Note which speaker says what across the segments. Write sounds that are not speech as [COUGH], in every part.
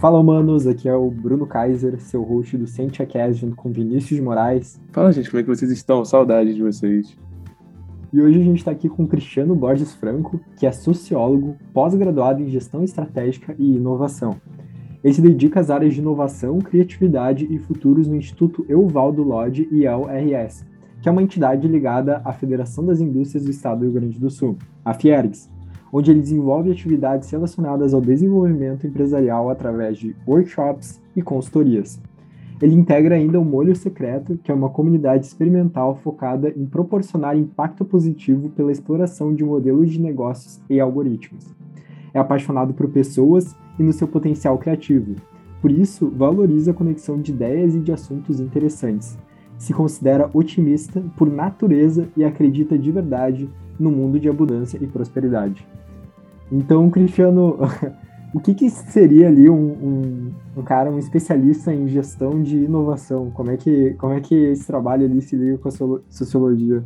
Speaker 1: Fala, humanos, aqui é o Bruno Kaiser, seu host do CientiaCast, junto com Vinícius Moraes.
Speaker 2: Fala, gente, como é que vocês estão? Saudade de vocês.
Speaker 1: E hoje a gente está aqui com Cristiano Borges Franco, que é sociólogo, pós-graduado em gestão estratégica e inovação. Ele se dedica às áreas de inovação, criatividade e futuros no Instituto Euvaldo Lodge e ELRS, que é uma entidade ligada à Federação das Indústrias do Estado do Rio Grande do Sul, a Fiergs, onde ele desenvolve atividades relacionadas ao desenvolvimento empresarial através de workshops e consultorias. Ele integra ainda o Molho Secreto, que é uma comunidade experimental focada em proporcionar impacto positivo pela exploração de modelos de negócios e algoritmos. É apaixonado por pessoas e no seu potencial criativo. Por isso, valoriza a conexão de ideias e de assuntos interessantes. Se considera otimista por natureza e acredita de verdade no mundo de abundância e prosperidade. Então, Cristiano, [LAUGHS] o que, que seria ali um, um, um, cara, um especialista em gestão de inovação? Como é que, como é que esse trabalho ali se liga com a sociologia?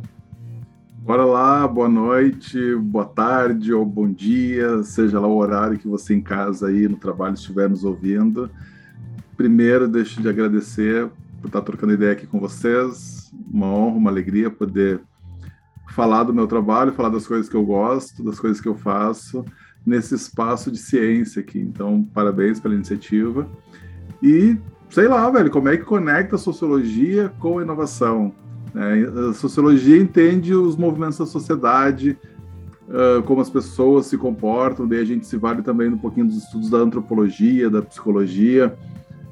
Speaker 3: Bora lá, boa noite, boa tarde ou bom dia, seja lá o horário que você em casa aí no trabalho estiver nos ouvindo. Primeiro, deixo de agradecer por estar trocando ideia aqui com vocês. Uma honra, uma alegria poder falar do meu trabalho, falar das coisas que eu gosto, das coisas que eu faço nesse espaço de ciência aqui. Então, parabéns pela iniciativa. E sei lá, velho, como é que conecta a sociologia com a inovação? É, a sociologia entende os movimentos da sociedade, uh, como as pessoas se comportam, daí a gente se vale também um pouquinho dos estudos da antropologia, da psicologia.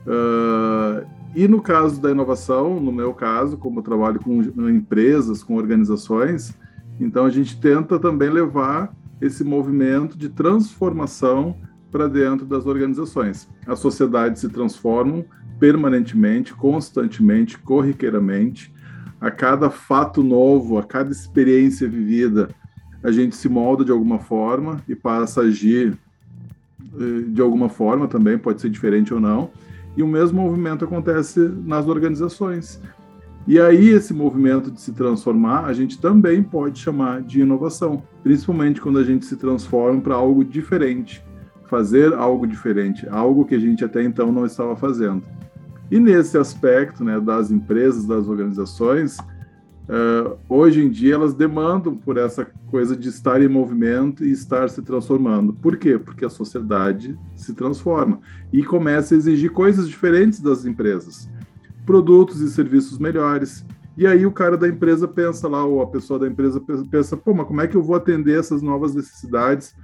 Speaker 3: Uh, e no caso da inovação, no meu caso, como eu trabalho com empresas, com organizações, então a gente tenta também levar esse movimento de transformação para dentro das organizações. As sociedades se transformam permanentemente, constantemente, corriqueiramente. A cada fato novo, a cada experiência vivida, a gente se molda de alguma forma e passa a agir eh, de alguma forma também, pode ser diferente ou não. E o mesmo movimento acontece nas organizações. E aí, esse movimento de se transformar, a gente também pode chamar de inovação, principalmente quando a gente se transforma para algo diferente, fazer algo diferente, algo que a gente até então não estava fazendo. E nesse aspecto né, das empresas, das organizações, uh, hoje em dia elas demandam por essa coisa de estar em movimento e estar se transformando. Por quê? Porque a sociedade se transforma e começa a exigir coisas diferentes das empresas produtos e serviços melhores. E aí o cara da empresa pensa lá, ou a pessoa da empresa pensa, pô, mas como é que eu vou atender essas novas necessidades,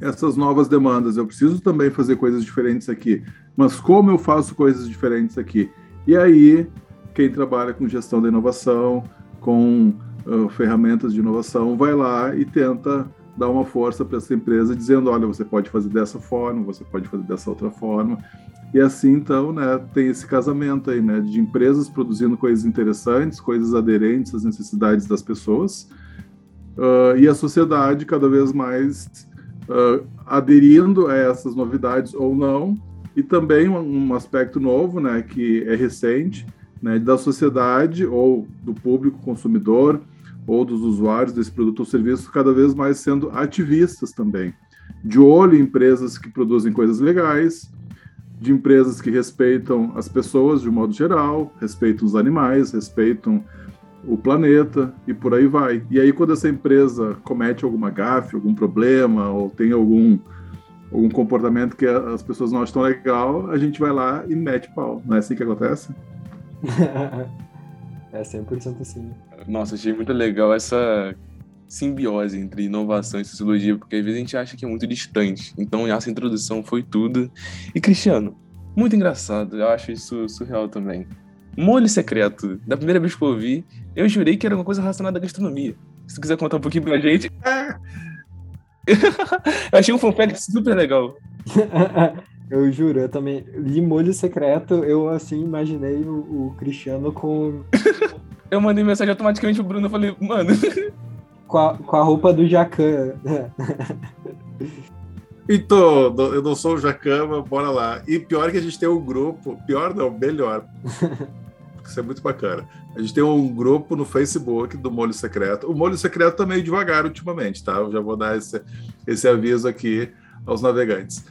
Speaker 3: essas novas demandas? Eu preciso também fazer coisas diferentes aqui. Mas como eu faço coisas diferentes aqui? E aí, quem trabalha com gestão da inovação, com uh, ferramentas de inovação, vai lá e tenta dar uma força para essa empresa, dizendo, olha, você pode fazer dessa forma, você pode fazer dessa outra forma. E assim, então, né, tem esse casamento aí, né, de empresas produzindo coisas interessantes, coisas aderentes às necessidades das pessoas, uh, e a sociedade cada vez mais uh, aderindo a essas novidades ou não, e também um, aspecto novo, né, que é recente, né, da sociedade ou do público consumidor ou dos usuários desse produto ou serviço cada vez mais sendo ativistas também, de olho em empresas que produzem coisas legais, de empresas que respeitam as pessoas de um modo geral, respeitam os animais, respeitam o planeta e por aí vai. E aí quando essa empresa comete alguma gafe, algum problema ou tem algum algum comportamento que as pessoas não acham legal, a gente vai lá e mete pau. Não é assim que acontece? [LAUGHS]
Speaker 1: é 100% assim.
Speaker 2: Nossa, achei muito legal essa simbiose entre inovação e sociologia, porque às vezes a gente acha que é muito distante. Então, essa introdução foi tudo. E, Cristiano, muito engraçado, eu acho isso surreal também. Molho secreto, da primeira vez que eu ouvi, eu jurei que era uma coisa relacionada à gastronomia. Se tu quiser contar um pouquinho pra gente. [LAUGHS] eu achei um fanfact super legal. [LAUGHS]
Speaker 1: eu juro, eu também li molho secreto, eu assim imaginei o, o Cristiano com.
Speaker 2: eu mandei mensagem automaticamente pro Bruno, eu falei, mano, [LAUGHS]
Speaker 1: com a, com a roupa do Jacan. [LAUGHS]
Speaker 3: Então, eu não sou o Jacama, bora lá. E pior que a gente tem um grupo, pior não, melhor. [LAUGHS] Isso é muito bacana. A gente tem um grupo no Facebook do Molho Secreto. O Molho Secreto tá meio devagar ultimamente, tá? Eu já vou dar esse, esse aviso aqui aos navegantes.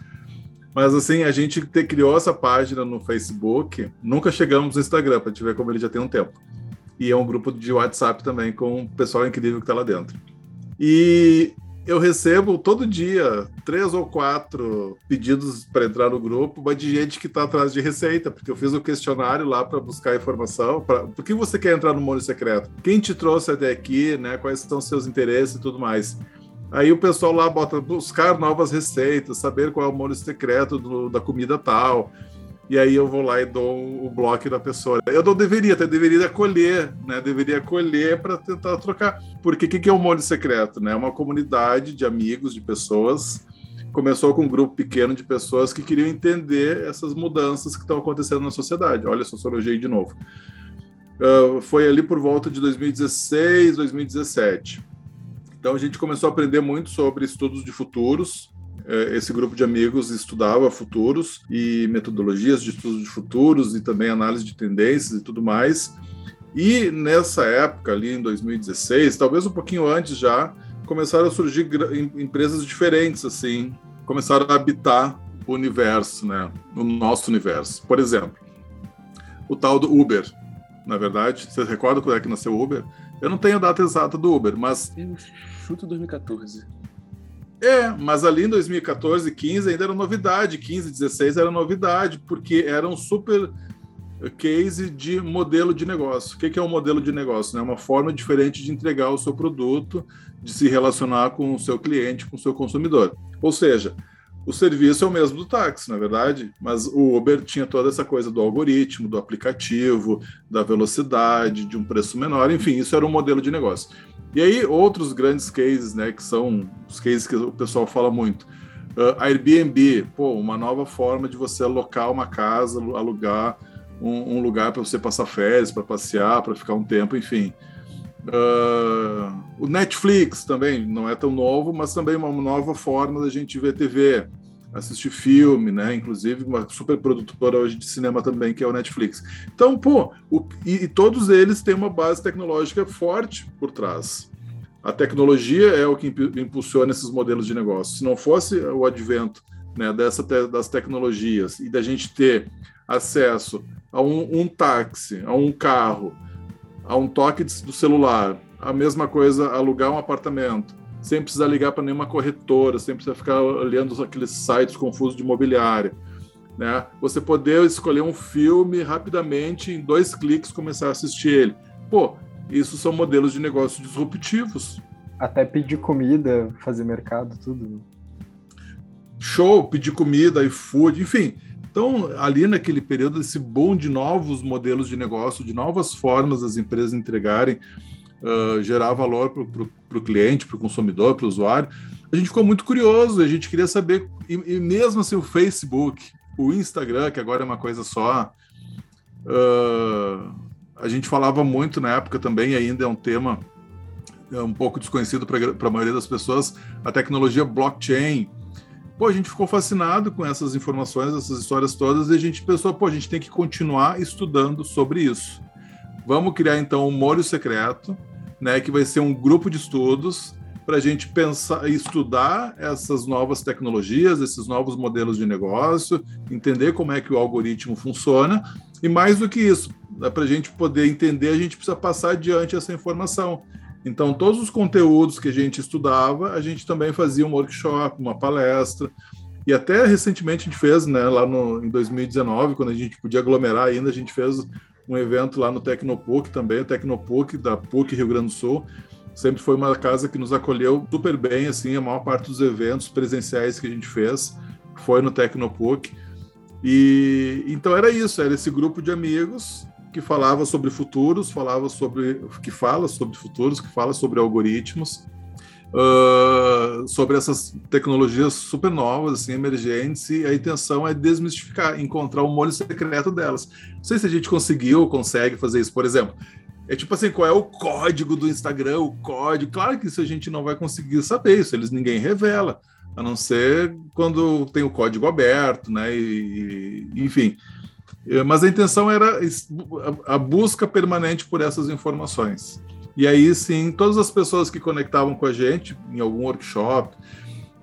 Speaker 3: Mas assim, a gente te, criou essa página no Facebook, nunca chegamos no Instagram, para te ver como ele já tem um tempo. E é um grupo de WhatsApp também com o pessoal incrível que está lá dentro. E eu recebo todo dia três ou quatro pedidos para entrar no grupo, mas de gente que está atrás de receita, porque eu fiz o um questionário lá para buscar informação. Pra, por que você quer entrar no molho secreto? Quem te trouxe até aqui, né? Quais são seus interesses e tudo mais. Aí o pessoal lá bota buscar novas receitas, saber qual é o molho secreto do, da comida tal e aí eu vou lá e dou o bloco da pessoa. Eu não deveria, até deveria acolher, né? Deveria acolher para tentar trocar. Porque o que, que é o molho secreto? Né? É uma comunidade de amigos, de pessoas. Começou com um grupo pequeno de pessoas que queriam entender essas mudanças que estão acontecendo na sociedade. Olha sociologia aí de novo. Uh, foi ali por volta de 2016, 2017. Então a gente começou a aprender muito sobre estudos de futuros, é, esse grupo de amigos estudava futuros e metodologias de estudo de futuros e também análise de tendências e tudo mais. E nessa época, ali em 2016, talvez um pouquinho antes já, começaram a surgir empresas diferentes, assim, começaram a habitar o universo, né? O nosso universo. Por exemplo, o tal do Uber, na verdade. Você recorda quando é que nasceu o Uber? Eu não tenho a data exata do Uber, mas.
Speaker 2: Eu chuto 2014.
Speaker 3: É, mas ali em 2014, 15 ainda era novidade, 15, 16 era novidade, porque era um super case de modelo de negócio. O que é um modelo de negócio? É uma forma diferente de entregar o seu produto, de se relacionar com o seu cliente, com o seu consumidor. Ou seja, o serviço é o mesmo do táxi, na é verdade, mas o Uber tinha toda essa coisa do algoritmo, do aplicativo, da velocidade, de um preço menor, enfim, isso era um modelo de negócio. E aí, outros grandes cases, né, que são os cases que o pessoal fala muito. Uh, Airbnb, pô, uma nova forma de você alocar uma casa, alugar um, um lugar para você passar férias, para passear, para ficar um tempo, enfim. Uh, o Netflix também não é tão novo, mas também uma nova forma da gente ver TV, assistir filme, né? Inclusive uma super produtora hoje de cinema também, que é o Netflix. Então, pô, o, e, e, todos eles têm uma base tecnológica forte por trás. A tecnologia é o que impulsiona esses modelos de negócio. Se não fosse o advento né, dessa te, das tecnologias e da gente ter acesso a um, um táxi, a um carro, a um toque do celular, a mesma coisa alugar um apartamento, sem precisar ligar para nenhuma corretora, sem precisar ficar olhando aqueles sites confusos de imobiliária. Né? Você poder escolher um filme rapidamente, em dois cliques, começar a assistir ele. Pô, isso são modelos de negócio disruptivos.
Speaker 1: Até pedir comida, fazer mercado, tudo.
Speaker 3: Show, pedir comida, iFood, enfim. Então, ali naquele período, esse boom de novos modelos de negócio, de novas formas das empresas entregarem uh, gerar valor para o cliente, para o consumidor, para o usuário. A gente ficou muito curioso, a gente queria saber, e, e, mesmo assim o Facebook, o Instagram, que agora é uma coisa só, uh, a gente falava muito na época também, ainda é um tema é um pouco desconhecido para a maioria das pessoas, a tecnologia blockchain. Pô, a gente ficou fascinado com essas informações, essas histórias todas, e a gente pensou, pô, a gente tem que continuar estudando sobre isso. Vamos criar então um molho secreto, né, que vai ser um grupo de estudos para a gente pensar e estudar essas novas tecnologias, esses novos modelos de negócio, entender como é que o algoritmo funciona e mais do que isso, né, para a gente poder entender, a gente precisa passar adiante essa informação. Então, todos os conteúdos que a gente estudava, a gente também fazia um workshop, uma palestra, e até recentemente a gente fez, né, lá no, em 2019, quando a gente podia aglomerar ainda, a gente fez um evento lá no Tecnopuc também, o Tecnopuc da PUC Rio Grande do Sul. Sempre foi uma casa que nos acolheu super bem, assim, a maior parte dos eventos presenciais que a gente fez foi no Tecnopuc. E então era isso, era esse grupo de amigos que falava sobre futuros, falava sobre que fala sobre futuros, que fala sobre algoritmos uh, sobre essas tecnologias super novas, assim, emergentes, e a intenção é desmistificar, encontrar o um molho secreto delas. Não sei se a gente conseguiu ou consegue fazer isso. Por exemplo, é tipo assim, qual é o código do Instagram, o código. Claro que isso a gente não vai conseguir saber, isso eles ninguém revela, a não ser quando tem o código aberto, né? E, enfim. Mas a intenção era a busca permanente por essas informações. E aí sim, todas as pessoas que conectavam com a gente em algum workshop,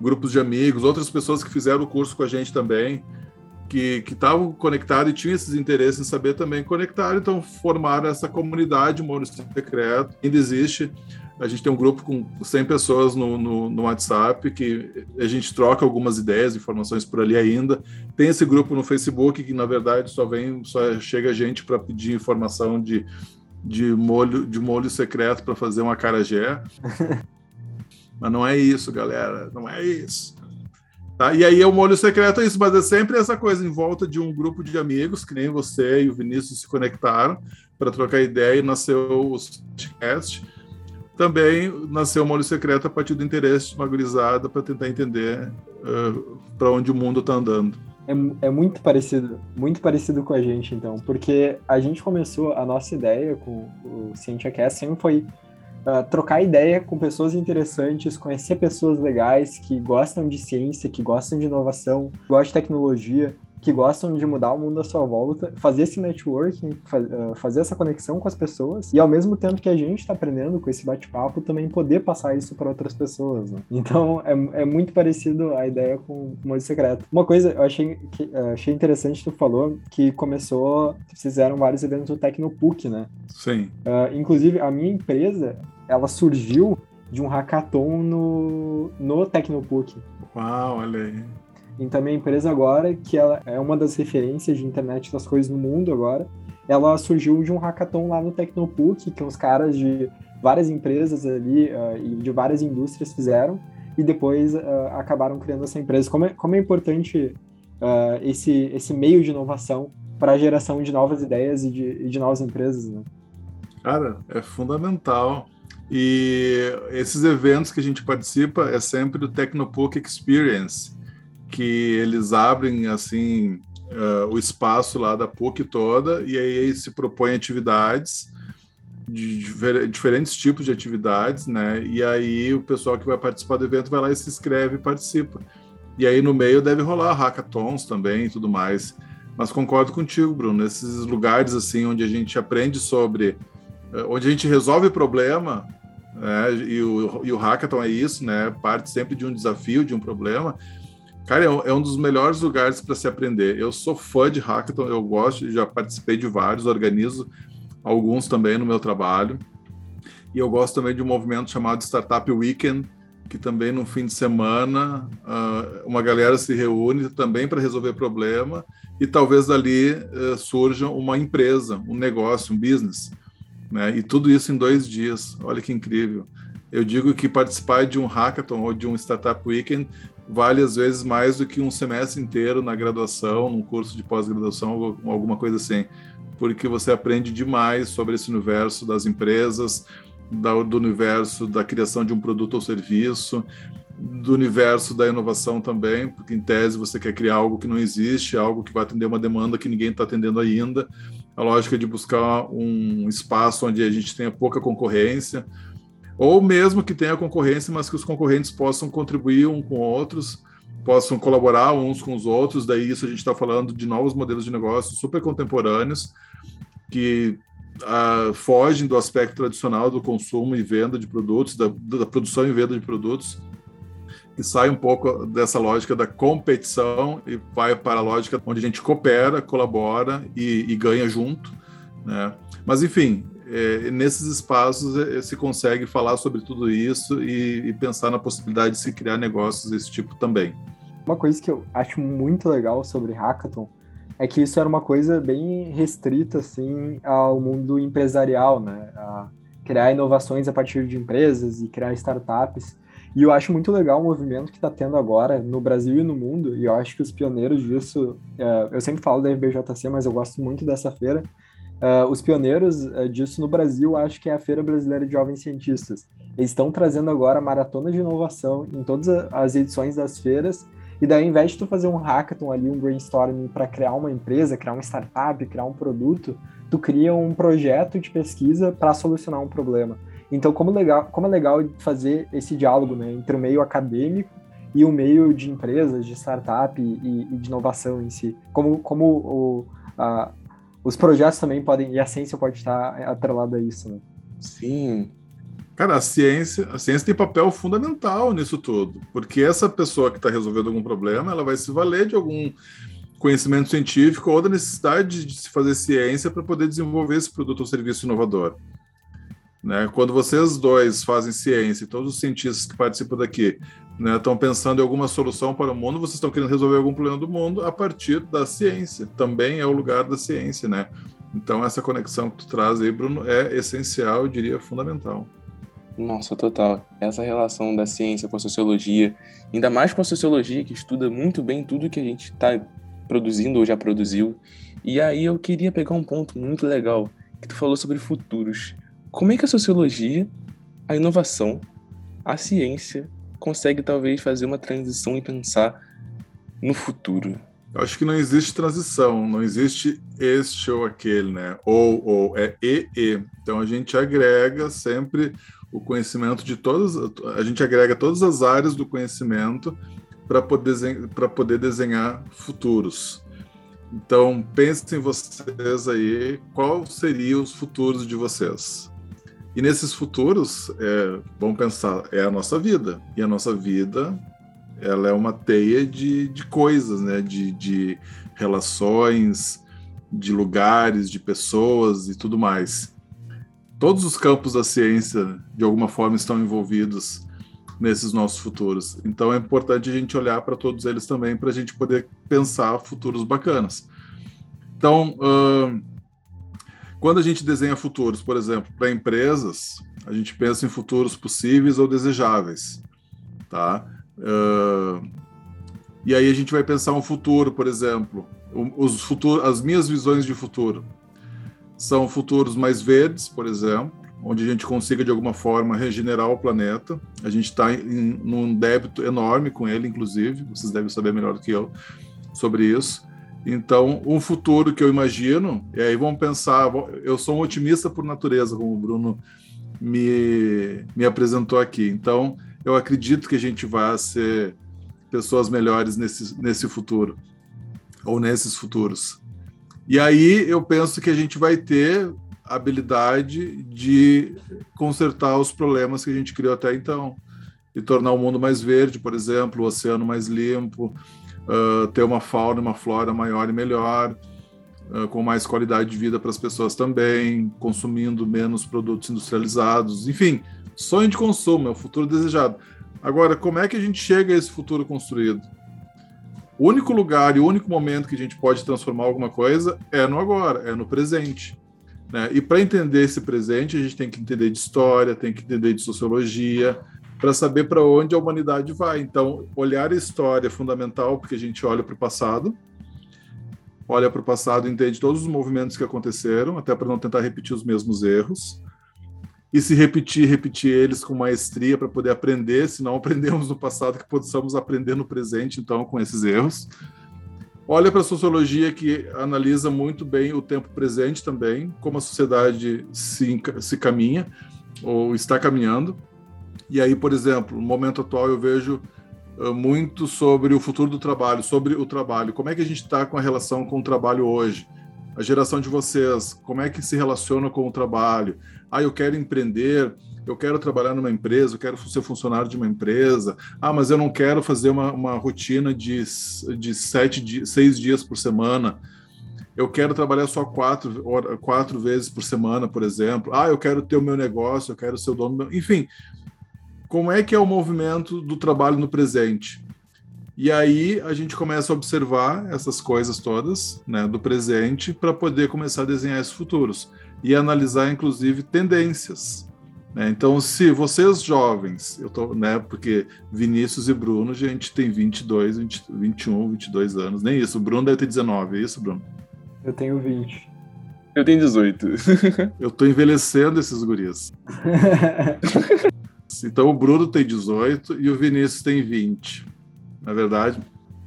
Speaker 3: grupos de amigos, outras pessoas que fizeram o curso com a gente também, que estavam conectados e tinham esses interesses em saber também conectar, então formaram essa comunidade Moro Secreto, ainda existe. A gente tem um grupo com 100 pessoas no, no, no, WhatsApp que a gente troca algumas ideias, informações por ali ainda. Tem esse grupo no Facebook que, na verdade, só vem, só chega gente para pedir informação de, de molho de molho secreto para fazer um acarajé. [LAUGHS] Mas não é isso, galera. Não é isso. Tá? E aí o molho secreto é isso, mas é sempre essa coisa em volta de um grupo de amigos, que nem você e o Vinícius se conectaram para trocar ideia e nasceu o podcast também nasceu o Molho Secreto a partir do interesse de uma gurizada para tentar entender uh, para onde o mundo está andando.
Speaker 1: É, é, muito parecido, muito parecido com a gente, então, porque a gente começou, a nossa ideia com o CientiaCast sempre foi uh, trocar ideia com pessoas interessantes, conhecer pessoas legais que gostam de ciência, que gostam de inovação, gostam de tecnologia, que gostam de mudar o mundo à sua volta, fazer esse networking, ah, fazer essa conexão com as pessoas e ao mesmo tempo que a gente está aprendendo com esse bate-papo, também poder passar isso para outras pessoas. Né? Então é, é muito parecido a ideia com o Modo Secreto. Uma coisa eu achei, que, ah, achei interessante tu falou que começou, fizeram vários eventos do Tecnopuc, né?
Speaker 3: Sim.
Speaker 1: Uh, inclusive a minha empresa, ela surgiu de um hackathon no, no Tecnopuc.
Speaker 3: Uau, olha aí.
Speaker 1: Então, minha empresa agora, que ela é uma das referências de internet das coisas no mundo agora, ela surgiu de um hackathon lá no Tecnopuc, que uns caras de várias empresas ali uh, e de várias indústrias fizeram, e depois uh, acabaram criando essa empresa. Como é, como é importante uh, esse, esse meio de inovação para a geração de novas ideias e de, de novas empresas, né?
Speaker 3: Cara, é fundamental. E esses eventos que a gente participa é sempre o Tecnopuc Experience, que eles abrem assim uh, o espaço lá da PUC toda e aí se propõem atividades de diferentes tipos de atividades, né? E aí o pessoal que vai participar do evento vai lá e se inscreve e participa. E aí no meio deve rolar hackathons também e tudo mais. Mas concordo contigo, Bruno, nesses lugares assim onde a gente aprende sobre, eh, onde a gente resolve problema, né? E o, e o hackathon é isso, né? Parte sempre de um desafio, de um problema Cara, é, é um dos melhores lugares para se aprender. Eu sou fã de hackathon, eu gosto, já participei de vários, organizo alguns também no meu trabalho. E eu gosto também de um movimento chamado Startup Weekend, que também no fim de semana uh, uma galera se reúne também para resolver problema e talvez dali uh, surja uma empresa, um negócio, um business. Né? E tudo isso em dois dias. Olha que incrível. Eu digo que participar de um hackathon ou de um Startup Weekend vale às vezes mais do que um semestre inteiro na graduação, num curso de pós-graduação alguma coisa assim, porque você aprende demais sobre esse universo das empresas, do universo da criação de um produto ou serviço, do universo da inovação também, porque em tese você quer criar algo que não existe, algo que vai atender uma demanda que ninguém está atendendo ainda. A lógica de buscar um espaço onde a gente tenha pouca concorrência, ou mesmo que tenha concorrência, mas que os concorrentes possam contribuir um com outros, possam colaborar uns com os outros. Daí isso a gente está falando de novos modelos de negócio super contemporâneos que uh, fogem do aspecto tradicional do consumo e venda de produtos, da, da produção e venda de produtos, e sai um pouco dessa lógica da competição e vai para a lógica onde a gente coopera, colabora e, e ganha junto. Né? Mas, enfim, é, nesses espaços é, se consegue falar sobre tudo isso e, e, pensar na possibilidade de se criar negócios desse tipo também.
Speaker 1: Uma coisa que eu acho muito legal sobre hackathon é que isso era uma coisa bem restrita assim ao mundo empresarial, né? A criar inovações a partir de empresas e criar startups. E eu acho muito legal o movimento que está tendo agora no Brasil e no mundo. E eu acho que os pioneiros disso, é, eu sempre falo da FBJC, mas eu gosto muito dessa feira Uh, os pioneiros uh, disso no Brasil, acho que é a Feira Brasileira de Jovens Cientistas. Eles estão trazendo agora maratona de inovação em todas as edições das feiras. E daí, ao invés de tu fazer um hackathon ali, um brainstorming para criar uma empresa, criar uma startup, criar um produto, tu cria um projeto de pesquisa para solucionar um problema. Então, como, legal, como é legal fazer esse diálogo né, entre o meio acadêmico e o meio de empresas, de startup e, e de inovação em si. Como, como o, a, os projetos também podem, e a ciência pode estar atrelada a isso, né?
Speaker 2: Sim.
Speaker 3: Cara, a ciência, a ciência tem papel fundamental nisso tudo, porque essa pessoa que está resolvendo algum problema, ela vai se valer de algum conhecimento científico ou da necessidade de se fazer ciência para poder desenvolver esse produto ou serviço inovador. Né? Quando vocês dois fazem ciência, todos os cientistas que participam daqui né, estão pensando em alguma solução para o mundo, vocês estão querendo resolver algum problema do mundo a partir da ciência. Também é o lugar da ciência, né? Então essa conexão que tu traz aí, Bruno, é essencial, eu diria fundamental.
Speaker 2: Nossa, total. Essa relação da ciência com a sociologia, ainda mais com a sociologia que estuda muito bem tudo que a gente está produzindo ou já produziu. E aí eu queria pegar um ponto muito legal que tu falou sobre futuros. Como é que a sociologia, a inovação, a ciência consegue talvez fazer uma transição e pensar no futuro?
Speaker 3: Eu acho que não existe transição, não existe este ou aquele, né? Ou, ou, é e, e. Então a gente agrega sempre o conhecimento de todas, a gente agrega todas as áreas do conhecimento para poder, poder desenhar futuros. Então, pensem vocês aí, qual seriam os futuros de vocês? E nesses futuros, é, vamos pensar, é a nossa vida. E a nossa vida, ela é uma teia de, de coisas, né? De, de relações, de lugares, de pessoas e tudo mais todos os campos da ciência, de alguma forma, estão envolvidos nesses nossos futuros. Então é importante a gente olhar para todos eles também para a gente poder pensar futuros bacanas. Então, uh, quando a gente desenha futuros, por exemplo, para empresas, a gente pensa em futuros possíveis ou desejáveis, tá? Uh, e aí a gente vai pensar um futuro, por exemplo, os futuros, as minhas visões de futuro são futuros mais verdes, por exemplo, onde a gente consiga de alguma forma regenerar o planeta. A gente está num débito enorme com ele, inclusive, vocês devem saber melhor do que eu sobre isso. Então, um futuro que eu imagino, e aí vamos pensar, eu sou um otimista por natureza, como o Bruno me, me apresentou aqui. Então, eu acredito que a gente vai ser pessoas melhores nesse, nesse futuro, ou nesses futuros. E aí eu penso que a gente vai ter habilidade de consertar os problemas que a gente criou até então e tornar o mundo mais verde, por exemplo, o oceano mais limpo, uh, ter uma fauna uma flora maior e melhor, uh, com mais qualidade de vida para as pessoas também, consumindo menos produtos industrializados, enfim, sonho de consumo, é o futuro desejado. Agora, como é que a gente chega a esse futuro construído? O único lugar e o único momento que a gente pode transformar alguma coisa é no agora, é no presente. Né? E para entender esse presente, a gente tem que entender de história, tem que entender de sociologia, para saber para onde a humanidade vai. Então, olhar a história é fundamental, porque a gente olha para o passado, olha para o passado, entende todos os movimentos que aconteceram, até para não tentar repetir os mesmos erros e se repetir, repetir eles com maestria para poder aprender, se não [LAUGHS] aprendemos no passado, que possamos aprender no presente, então, com esses erros. Olha para a sociologia que analisa muito bem o tempo presente também, como a sociedade se, se caminha ou está caminhando. E aí, por exemplo, no momento atual eu vejo uh, muito sobre o futuro do trabalho, sobre o trabalho. Como é que a gente está com a relação com o trabalho hoje? A geração de vocês, como é que se relaciona com o trabalho? Ah, eu quero empreender, eu quero trabalhar numa empresa, eu quero ser funcionário de uma empresa. Ah, mas eu não quero fazer uma, uma rotina de, de sete, seis dias por semana. Eu quero trabalhar só quatro, quatro vezes por semana, por exemplo. Ah, eu quero ter o meu negócio, eu quero ser o dono. Enfim, como é que é o movimento do trabalho no presente? E aí a gente começa a observar essas coisas todas né, do presente para poder começar a desenhar esses futuros e analisar, inclusive, tendências. Né? Então, se vocês jovens, eu tô, né, porque Vinícius e Bruno, a gente tem 22, 20, 21, 22 anos, nem isso. O Bruno deve ter 19, é isso, Bruno?
Speaker 1: Eu tenho 20.
Speaker 2: Eu tenho 18.
Speaker 3: eu tô envelhecendo esses [LAUGHS] então, o Bruno tem 18 e o Vinícius tem 20. Na é verdade?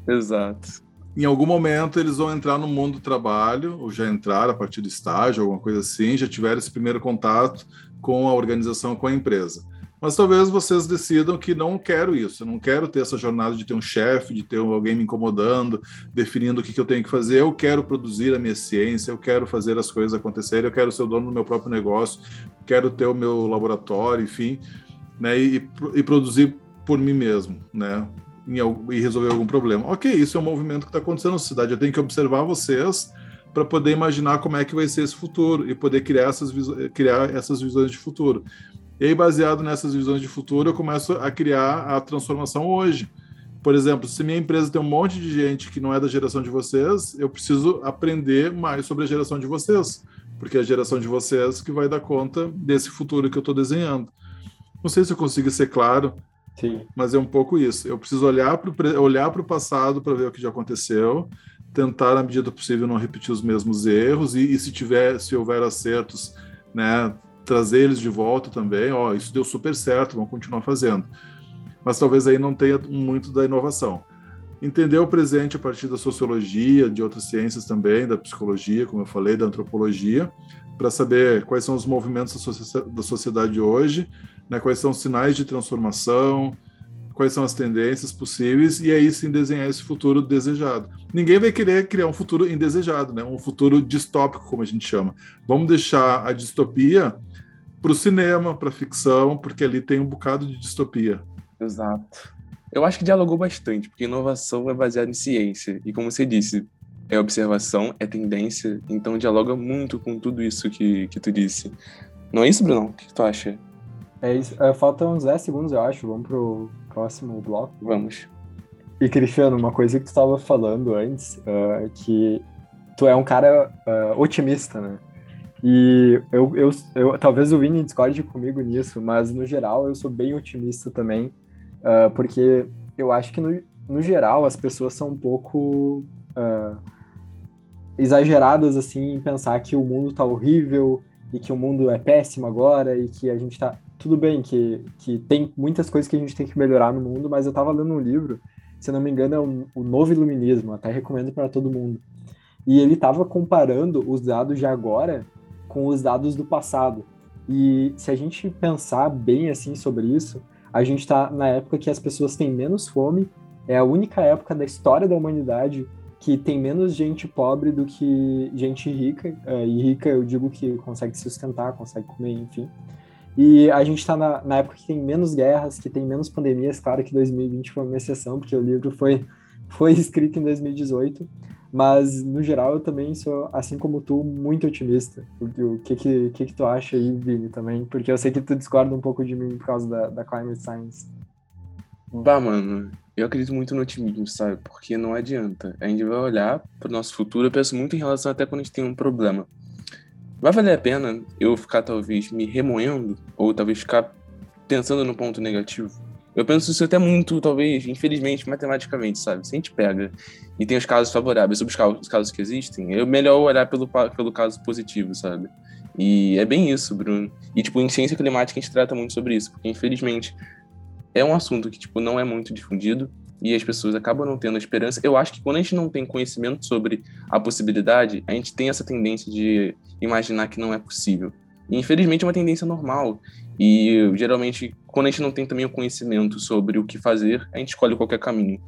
Speaker 2: Exato
Speaker 3: em algum momento eles vão entrar no mundo do trabalho, ou já entraram a partir do estágio, alguma coisa assim, já tiveram esse primeiro contato com a organização, com a empresa. Mas talvez vocês decidam que não quero isso, eu não quero ter essa jornada de ter um chefe, de ter alguém me incomodando, definindo o que, que eu tenho que fazer. Eu quero produzir a minha ciência, eu quero fazer as coisas acontecerem, eu quero ser o dono do meu próprio negócio, quero ter o meu laboratório, enfim, né? E, e produzir por mim mesmo, né? e resolver algum problema. Ok, isso é um movimento que está acontecendo na sociedade. Eu tenho que observar vocês para poder imaginar como é que vai ser esse futuro e poder criar essas, criar essas visões de futuro. E aí, baseado nessas visões de futuro, eu começo a criar a transformação hoje. Por exemplo, se minha empresa tem um monte de gente que não é da geração de vocês, eu preciso aprender mais sobre a geração de vocês, porque é a geração de vocês que vai dar conta desse futuro que eu estou desenhando. Não sei se eu consigo ser claro,
Speaker 1: Sim.
Speaker 3: mas é um pouco isso. Eu preciso olhar para o olhar o passado para ver o que já aconteceu, tentar, na medida do possível, não repetir os mesmos erros e, e se tiver, se houver acertos, né, trazer eles de volta também. Ó, isso deu super certo, vamos continuar fazendo. Mas talvez aí não tenha muito da inovação. Entender o presente a partir da sociologia, de outras ciências também, da psicologia, como eu falei, da antropologia, para saber quais são os movimentos da sociedade hoje, né, quais são os sinais de transformação, quais são as tendências possíveis e aí sim desenhar esse futuro desejado. Ninguém vai querer criar um futuro indesejado, né? um futuro distópico, como a gente chama. Vamos deixar a distopia para o cinema, para a ficção, porque ali tem um bocado de distopia.
Speaker 2: Exato. Eu acho que dialogou bastante, porque inovação é baseada em ciência. E como você disse, é observação, é tendência, então dialoga muito com tudo isso que, que tu disse. Não é isso, Bruno? O que tu acha?
Speaker 1: É isso. É, faltam uns 10 segundos, eu acho. Vamos pro próximo bloco.
Speaker 2: Vamos.
Speaker 1: E, Cristiano, uma coisa que tu estava falando antes, uh, que tu é um cara uh, otimista, né? E eu, eu, eu, talvez o Vini discorde comigo nisso, mas no geral eu sou bem otimista também, uh, porque eu acho que no, no geral as pessoas são um pouco exageradas assim em pensar que o mundo tá horrível e que o mundo é péssimo agora e que a gente tá tudo bem que, que tem muitas coisas que a gente tem que melhorar no mundo, mas eu estava lendo um livro, se não me engano, é o, o Novo Iluminismo, até recomendo para todo mundo. E ele estava comparando os dados de agora com os dados do passado. E se a gente pensar bem assim sobre isso, a gente está na época que as pessoas têm menos fome, é a única época da história da humanidade que tem menos gente pobre do que gente rica. É, e rica eu digo que consegue se sustentar, consegue comer, enfim. E a gente está na, na, época que tem menos guerras, que tem menos pandemias. Claro que 2020 foi uma exceção, porque o livro foi, foi escrito em 2018. Mas, no geral, eu também sou, assim como tu, muito otimista. O, que, que, que, que tu acha aí, Vini, também? Porque eu sei que tu discorda um pouco de mim por causa da, da climate science.
Speaker 2: Bah, mano, eu acredito muito no otimismo, sabe? Porque não adianta. A gente vai olhar para o nosso futuro, eu penso muito em relação até quando a gente tem um problema. Vai valer a pena eu ficar talvez me remoendo ou talvez ficar pensando no ponto negativo? Eu penso isso até muito, talvez, infelizmente, matematicamente, sabe? Se a gente pega e tem os casos favoráveis sobre os casos que existem, é melhor olhar pelo, pelo caso positivo, sabe? E é bem isso, Bruno. E, tipo, em ciência climática a gente trata muito sobre isso, porque, infelizmente, é um assunto que, tipo, não é muito difundido e as pessoas acabam não tendo esperança. Eu acho que quando a gente não tem conhecimento sobre a possibilidade, a gente tem essa tendência de imaginar que não é possível. E, infelizmente é uma tendência normal. E geralmente, quando a gente não tem também o conhecimento sobre o que fazer, a gente escolhe qualquer caminho.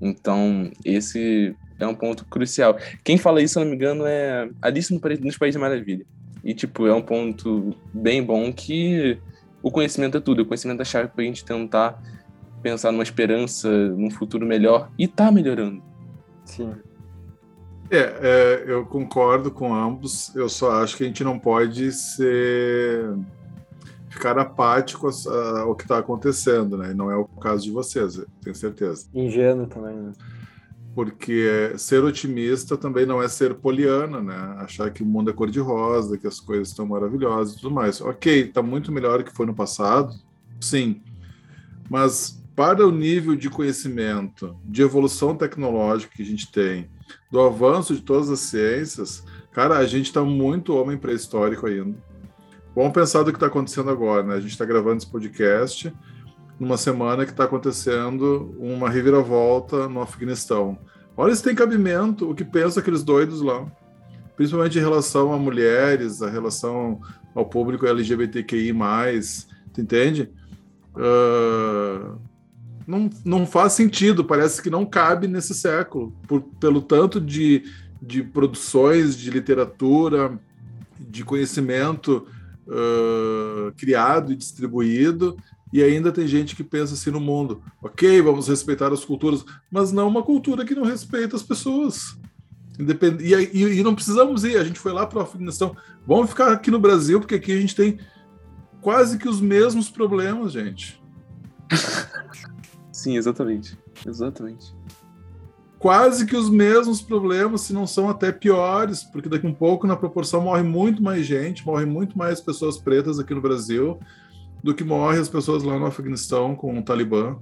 Speaker 2: Então, esse é um ponto crucial. Quem fala isso, se não me engano, é Alice nos Países de Maravilha. E, tipo, é um ponto bem bom que o conhecimento é tudo. O conhecimento é a chave para a gente tentar pensar numa esperança, num futuro melhor e tá melhorando.
Speaker 1: Sim.
Speaker 3: É, é, eu concordo com ambos. Eu só acho que a gente não pode ser ficar apático ao que está acontecendo, né? E não é o caso de vocês, tenho certeza.
Speaker 1: Ingênuo também, né?
Speaker 3: Porque ser otimista também não é ser poliana, né? Achar que o mundo é cor-de-rosa, que as coisas estão maravilhosas e tudo mais. Ok, está muito melhor do que foi no passado, sim. Mas para o nível de conhecimento, de evolução tecnológica que a gente tem, do avanço de todas as ciências, cara, a gente está muito homem pré-histórico ainda. Vamos pensar do que está acontecendo agora, né? A gente está gravando esse podcast numa semana que está acontecendo uma reviravolta no Afeganistão. Olha se tem cabimento o que pensam aqueles doidos lá, principalmente em relação a mulheres, a relação ao público LGBTQI+, tu entende? uh, não, não faz sentido, parece que não cabe nesse século, por, pelo tanto de, de produções de literatura, de conhecimento uh, criado e distribuído, e ainda tem gente que pensa assim no mundo, ok, vamos respeitar as culturas, mas não uma cultura que não respeita as pessoas. Independ... E, e, e não precisamos ir, a gente foi lá para o Afeganistão, vamos ficar aqui no Brasil, porque aqui a gente tem quase que os mesmos problemas, gente. [LAUGHS]
Speaker 2: Sim, exatamente. Exatamente.
Speaker 3: Quase que os mesmos problemas, se não são até piores, porque daqui a um pouco, na proporção, morre muito mais gente, morre muito mais pessoas pretas aqui no Brasil do que morre as pessoas lá no Afeganistão com o Talibã.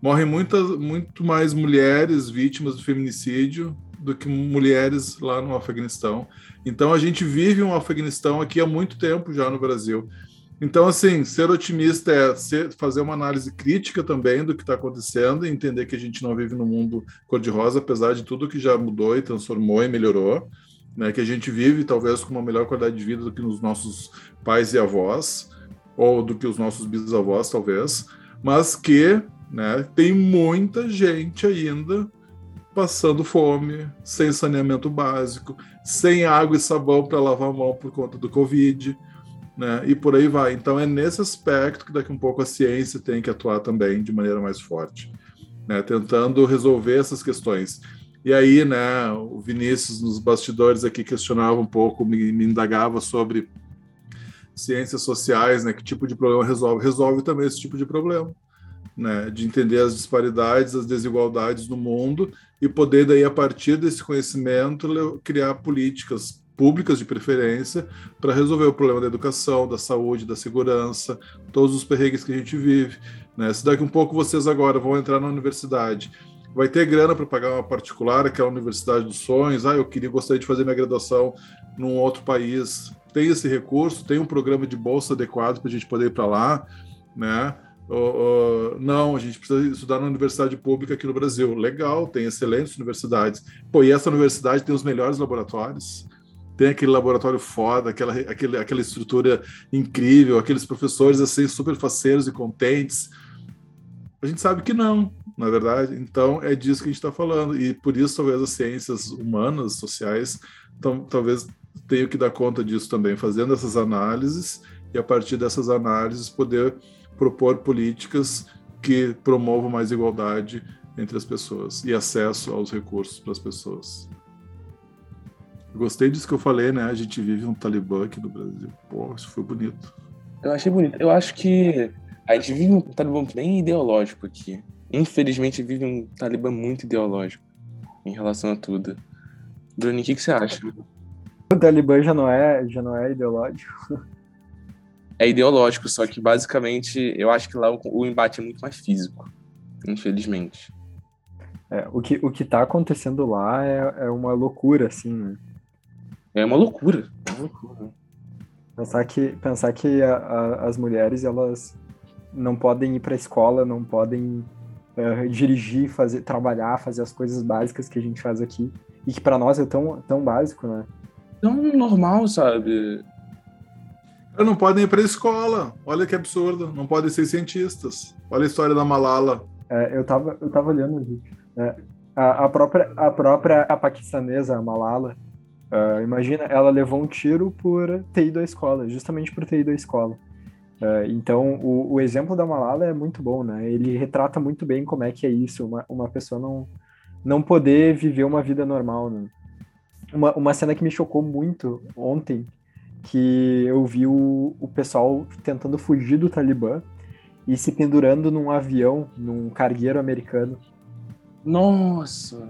Speaker 3: Morrem muitas, muito mais mulheres vítimas do feminicídio do que mulheres lá no Afeganistão. Então a gente vive um Afeganistão aqui há muito tempo já no Brasil. Então, assim, ser otimista é ser, fazer uma análise crítica também do que está acontecendo e entender que a gente não vive no mundo cor-de-rosa, apesar de tudo que já mudou e transformou e melhorou, né? Que a gente vive talvez com uma melhor qualidade de vida do que os nossos pais e avós, ou do que os nossos bisavós, talvez, mas que né, tem muita gente ainda passando fome, sem saneamento básico, sem água e sabão para lavar a mão por conta do Covid, né? E por aí vai. Então é nesse aspecto que daqui um pouco a ciência tem que atuar também de maneira mais forte, né? Tentando resolver essas questões. E aí, né, o Vinícius nos bastidores aqui questionava um pouco, me, me indagava sobre ciências sociais, né? Que tipo de problema resolve? Resolve também esse tipo de problema, né? De entender as disparidades, as desigualdades do mundo e poder daí a partir desse conhecimento criar políticas públicas de preferência para resolver o problema da educação, da saúde, da segurança, todos os perrengues que a gente vive. Né? Se daqui um pouco vocês agora vão entrar na universidade, vai ter grana para pagar uma particular, aquela universidade dos sonhos, ah, eu queria gostaria de fazer minha graduação num outro país, tem esse recurso, tem um programa de bolsa adequado para a gente poder ir para lá, né? Uh, uh, não, a gente precisa estudar na universidade pública aqui no Brasil. Legal, tem excelentes universidades. Pô, e essa universidade tem os melhores laboratórios, tem aquele laboratório foda, aquela, aquele, aquela estrutura incrível, aqueles professores assim super faceiros e contentes. A gente sabe que não, na verdade. Então é disso que a gente está falando e por isso talvez as ciências humanas, sociais, tão, talvez tenho que dar conta disso também, fazendo essas análises e a partir dessas análises poder propor políticas que promovam mais igualdade entre as pessoas e acesso aos recursos para as pessoas. Gostei disso que eu falei, né? A gente vive um Talibã aqui no Brasil. Pô, isso foi bonito.
Speaker 2: Eu achei bonito. Eu acho que a gente vive um Talibã bem ideológico aqui. Infelizmente, vive um Talibã muito ideológico em relação a tudo. Bruno, o que, que você acha?
Speaker 1: O Talibã já não é, já não é ideológico.
Speaker 2: É ideológico, só que basicamente eu acho que lá o, o embate é muito mais físico, infelizmente.
Speaker 1: É, o, que, o que tá acontecendo lá é, é uma loucura, assim, né?
Speaker 2: É uma loucura. É uma loucura.
Speaker 1: Pensar que, pensar que a, a, as mulheres, elas não podem ir para a escola, não podem uh, dirigir, fazer, trabalhar, fazer as coisas básicas que a gente faz aqui. E que para nós é tão, tão básico, né?
Speaker 2: Tão normal, sabe?
Speaker 3: Não podem ir para a escola. Olha que absurdo. Não podem ser cientistas. Olha a história da Malala.
Speaker 1: É, eu, tava, eu tava olhando aqui. É, a, a, própria, a própria a paquistanesa, a Malala, Uh, imagina, ela levou um tiro por ter ido à escola, justamente por ter ido à escola. Uh, então, o, o, exemplo da Malala é muito bom, né? Ele retrata muito bem como é que é isso, uma, uma pessoa não, não poder viver uma vida normal, né? Uma, uma cena que me chocou muito ontem, que eu vi o, o pessoal tentando fugir do Talibã e se pendurando num avião, num cargueiro americano.
Speaker 2: Nossa!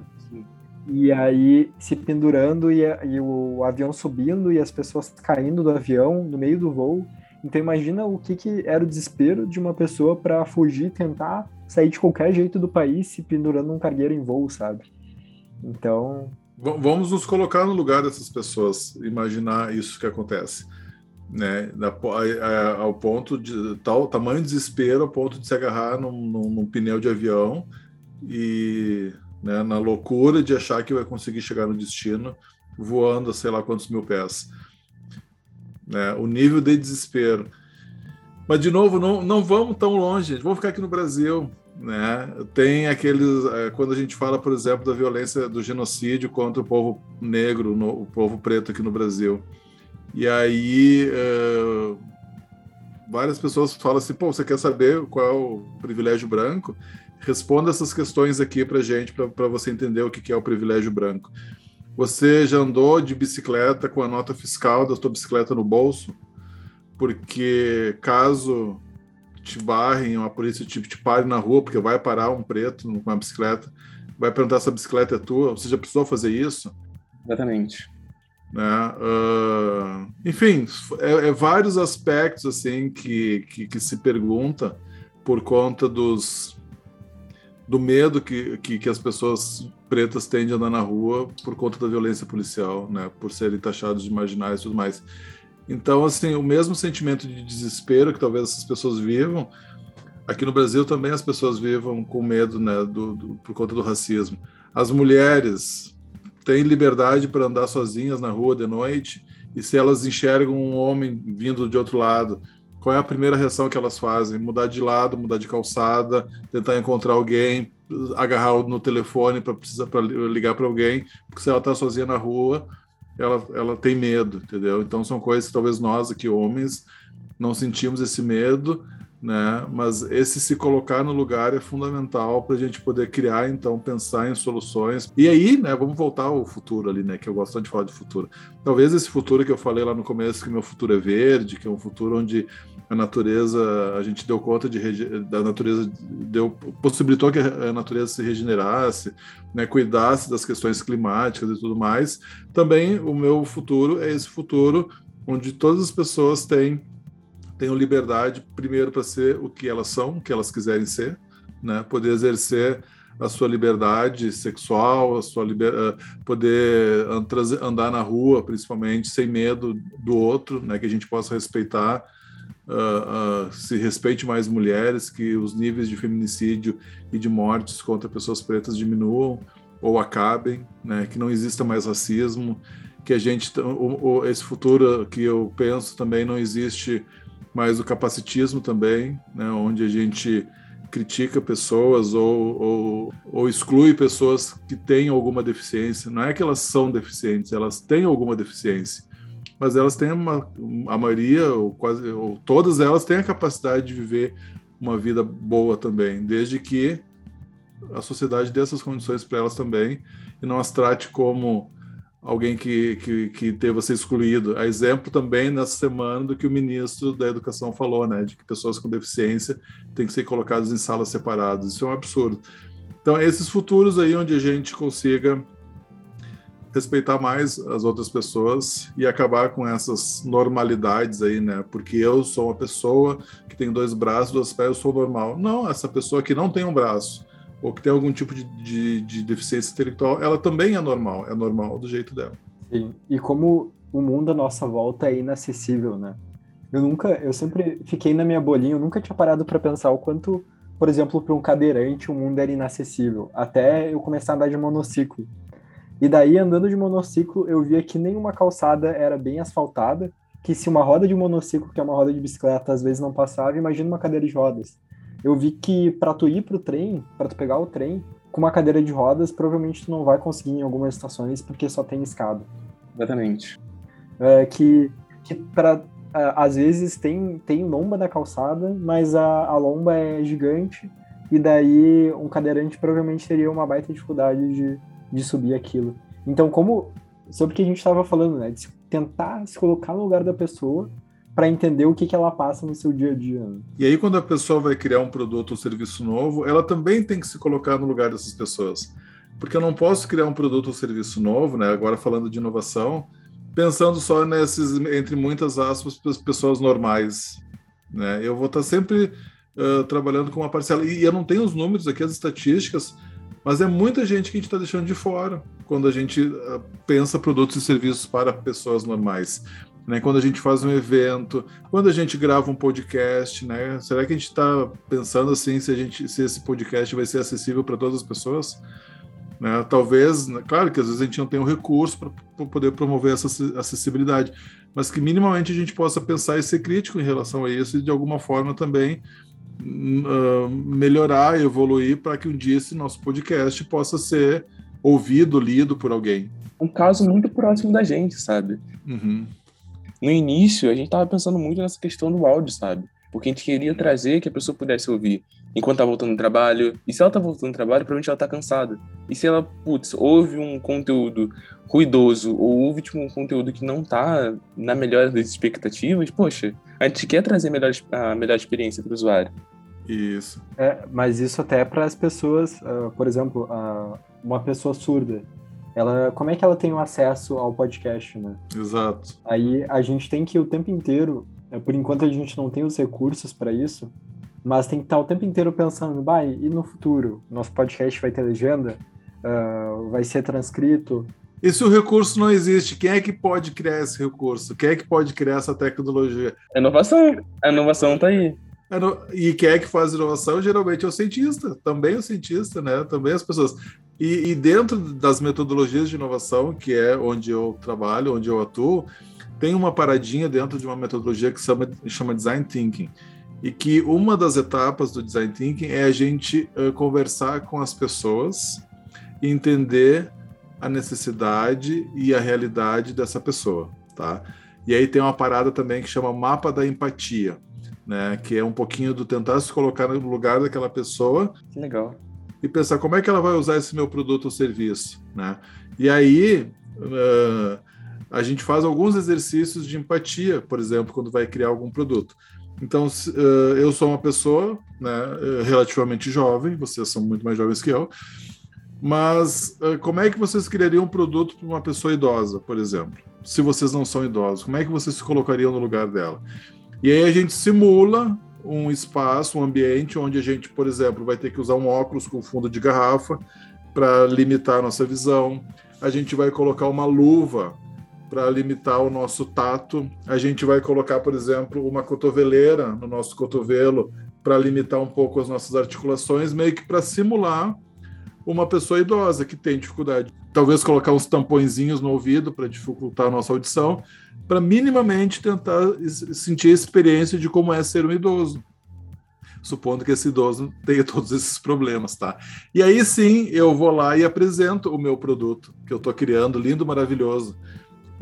Speaker 1: E aí se pendurando e, e, o avião subindo e as pessoas caindo do avião no meio do voo. Então imagina o que, que era o desespero de uma pessoa para fugir, tentar sair de qualquer jeito do país se pendurando num cargueiro em voo, sabe? Então.
Speaker 3: Vamos nos colocar no lugar dessas pessoas, imaginar isso que acontece. Né, ao ponto de tal tamanho de desespero, ao ponto de se agarrar num, num, num pneu de avião e né, na loucura de achar que vai conseguir chegar no destino voando sei lá quantos mil pés. Né, o nível de desespero. Mas, de novo, não, não vamos tão longe, vamos ficar aqui no Brasil. Né? Tem aqueles. É, quando a gente fala, por exemplo, da violência do genocídio contra o povo negro, no, o povo preto aqui no Brasil. E aí. Uh, várias pessoas falam assim: pô, você quer saber qual é o privilégio branco? Responda essas questões aqui para gente, para você entender o que é o privilégio branco. Você já andou de bicicleta com a nota fiscal da sua bicicleta no bolso? porque caso te barrem, a polícia te, te pare na rua, porque vai parar um preto com uma bicicleta, vai perguntar se a bicicleta é tua, você já precisou fazer isso?
Speaker 2: Exatamente.
Speaker 3: Né? Uh, enfim, é, é, vários aspectos assim que, que, que, se pergunta por conta dos do medo que, que, que, as pessoas pretas têm de andar na rua por conta da violência policial, né? por serem taxados de marginais e tudo mais. Então, assim, o mesmo sentimento de desespero que talvez essas pessoas vivam, aqui no Brasil também as pessoas vivam com medo, né, do, do por conta do racismo. As mulheres têm liberdade para andar sozinhas na rua de noite, e se elas enxergam um homem vindo de outro lado, qual é a primeira reação que elas fazem? Mudar de lado, mudar de calçada, tentar encontrar alguém, agarrar no telefone para precisar ligar para alguém, porque se ela está sozinha na rua, ela, ela tem medo, entendeu? Então são coisas que talvez nós aqui, homens, não sentimos esse medo, né? Mas esse se colocar no lugar é fundamental para a gente poder criar, então, pensar em soluções. E aí, né? Vamos voltar ao futuro ali, né? Que eu gosto de falar de futuro. Talvez esse futuro que eu falei lá no começo, que meu futuro é verde, que é um futuro onde a natureza, a gente deu conta de da natureza, deu, possibilitou que a natureza se regenerasse, né, cuidasse das questões climáticas e tudo mais. Também o meu futuro é esse futuro onde todas as pessoas têm tenham liberdade primeiro para ser o que elas são, o que elas quiserem ser, né, poder exercer a sua liberdade sexual, a sua liber... Eh, poder andar na rua, principalmente, sem medo do outro, né, que a gente possa respeitar uh, uh, se respeite mais mulheres, que os níveis de feminicídio e de mortes contra pessoas pretas diminuam ou acabem, né? que não exista mais racismo, que a gente o, o, esse futuro que eu penso também não existe mais o capacitismo também, né? onde a gente critica pessoas ou, ou, ou, exclui pessoas que têm alguma deficiência. Não é que elas são deficientes, elas têm alguma deficiência mas elas têm uma, a maioria, ou quase, ou todas elas têm a capacidade de viver uma vida boa também, desde que a sociedade dê essas condições para elas também e não as trate como alguém que, que, que teve ser excluído. A exemplo também nessa semana do que o ministro da Educação falou, né, de que pessoas com deficiência têm que ser colocadas em salas separadas. Isso é um absurdo. Então, esses futuros aí onde a gente consiga respeitar mais as outras pessoas e acabar com essas normalidades aí, né? Porque eu sou uma pessoa que tem dois braços, dois pés, eu sou normal. Não, essa pessoa que não tem um braço ou que tem algum tipo de, de, de deficiência intelectual, ela também é normal, é normal do jeito dela.
Speaker 1: Sim, e como o mundo à nossa volta é inacessível, né? Eu nunca, eu sempre fiquei na minha bolinha, eu nunca tinha parado para pensar o quanto, por exemplo, para um cadeirante o mundo era inacessível, até eu começar a andar de monociclo. E daí, andando de monociclo, eu via que nenhuma calçada era bem asfaltada, que se uma roda de monociclo, que é uma roda de bicicleta, às vezes não passava, imagina uma cadeira de rodas. Eu vi que para tu ir pro trem, para tu pegar o trem, com uma cadeira de rodas, provavelmente tu não vai conseguir em algumas estações, porque só tem escada.
Speaker 2: Exatamente.
Speaker 1: É, que que para às vezes tem, tem lomba na calçada, mas a, a lomba é gigante, e daí um cadeirante provavelmente teria uma baita dificuldade de, de subir aquilo. Então, como sobre o que a gente estava falando, né, de tentar se colocar no lugar da pessoa para entender o que, que ela passa no seu dia a dia. Né?
Speaker 3: E aí, quando a pessoa vai criar um produto ou serviço novo, ela também tem que se colocar no lugar dessas pessoas. Porque eu não posso criar um produto ou serviço novo, né, agora falando de inovação, pensando só nesses, entre muitas aspas, pessoas normais. Né? Eu vou estar sempre uh, trabalhando com uma parcela. E eu não tenho os números aqui, as estatísticas, mas é muita gente que a gente está deixando de fora quando a gente uh, pensa produtos e serviços para pessoas normais. Né? Quando a gente faz um evento, quando a gente grava um podcast, né? Será que a gente está pensando assim se a gente se esse podcast vai ser acessível para todas as pessoas? Né? Talvez, né, claro que às vezes a gente não tem o recurso para poder promover essa acessibilidade, mas que minimamente a gente possa pensar e ser crítico em relação a isso e de alguma forma também uh, melhorar, evoluir para que um dia esse nosso podcast possa ser ouvido, lido por alguém.
Speaker 2: Um caso muito próximo da gente, sabe?
Speaker 3: Uhum.
Speaker 2: No início, a gente estava pensando muito nessa questão do áudio, sabe? Porque a gente queria trazer que a pessoa pudesse ouvir enquanto tá voltando do trabalho. E se ela tá voltando do trabalho, provavelmente ela tá cansada. E se ela, putz, ouve um conteúdo ruidoso ou ouve tipo, um conteúdo que não tá na melhor das expectativas, poxa, a gente quer trazer melhor, a melhor experiência para o usuário.
Speaker 3: Isso.
Speaker 1: É, mas isso até é para as pessoas, uh, por exemplo, uh, uma pessoa surda. Ela, como é que ela tem o acesso ao podcast, né?
Speaker 3: Exato.
Speaker 1: Aí a gente tem que o tempo inteiro, é, por enquanto a gente não tem os recursos para isso, mas tem que estar o tempo inteiro pensando, vai, e no futuro? Nosso podcast vai ter legenda? Uh, vai ser transcrito?
Speaker 3: E se o recurso não existe, quem é que pode criar esse recurso? Quem é que pode criar essa tecnologia?
Speaker 2: A inovação. A inovação está aí.
Speaker 3: É e quem é que faz inovação? Geralmente é o cientista, também o cientista, né? Também as pessoas. E, e, dentro das metodologias de inovação, que é onde eu trabalho, onde eu atuo, tem uma paradinha dentro de uma metodologia que chama, chama Design Thinking. E que uma das etapas do Design Thinking é a gente uh, conversar com as pessoas e entender a necessidade e a realidade dessa pessoa, tá? E aí tem uma parada também que chama mapa da empatia né? Que é um pouquinho do tentar se colocar no lugar daquela pessoa.
Speaker 2: Que legal.
Speaker 3: E pensar como é que ela vai usar esse meu produto ou serviço, né? E aí uh, a gente faz alguns exercícios de empatia, por exemplo, quando vai criar algum produto. Então, uh, eu sou uma pessoa né, relativamente jovem, vocês são muito mais jovens que eu, mas uh, como é que vocês criariam um produto para uma pessoa idosa, por exemplo? Se vocês não são idosos, como é que vocês se colocariam no lugar dela? E aí a gente simula um espaço, um ambiente onde a gente, por exemplo, vai ter que usar um óculos com fundo de garrafa para limitar a nossa visão. A gente vai colocar uma luva para limitar o nosso tato. A gente vai colocar, por exemplo, uma cotoveleira no nosso cotovelo para limitar um pouco as nossas articulações, meio que para simular uma pessoa idosa que tem dificuldade. Talvez colocar uns tampõezinhos no ouvido para dificultar a nossa audição, para minimamente tentar sentir a experiência de como é ser um idoso. Supondo que esse idoso tenha [LAUGHS] todos esses problemas, tá? E aí sim eu vou lá e apresento o meu produto que eu estou criando, lindo, maravilhoso.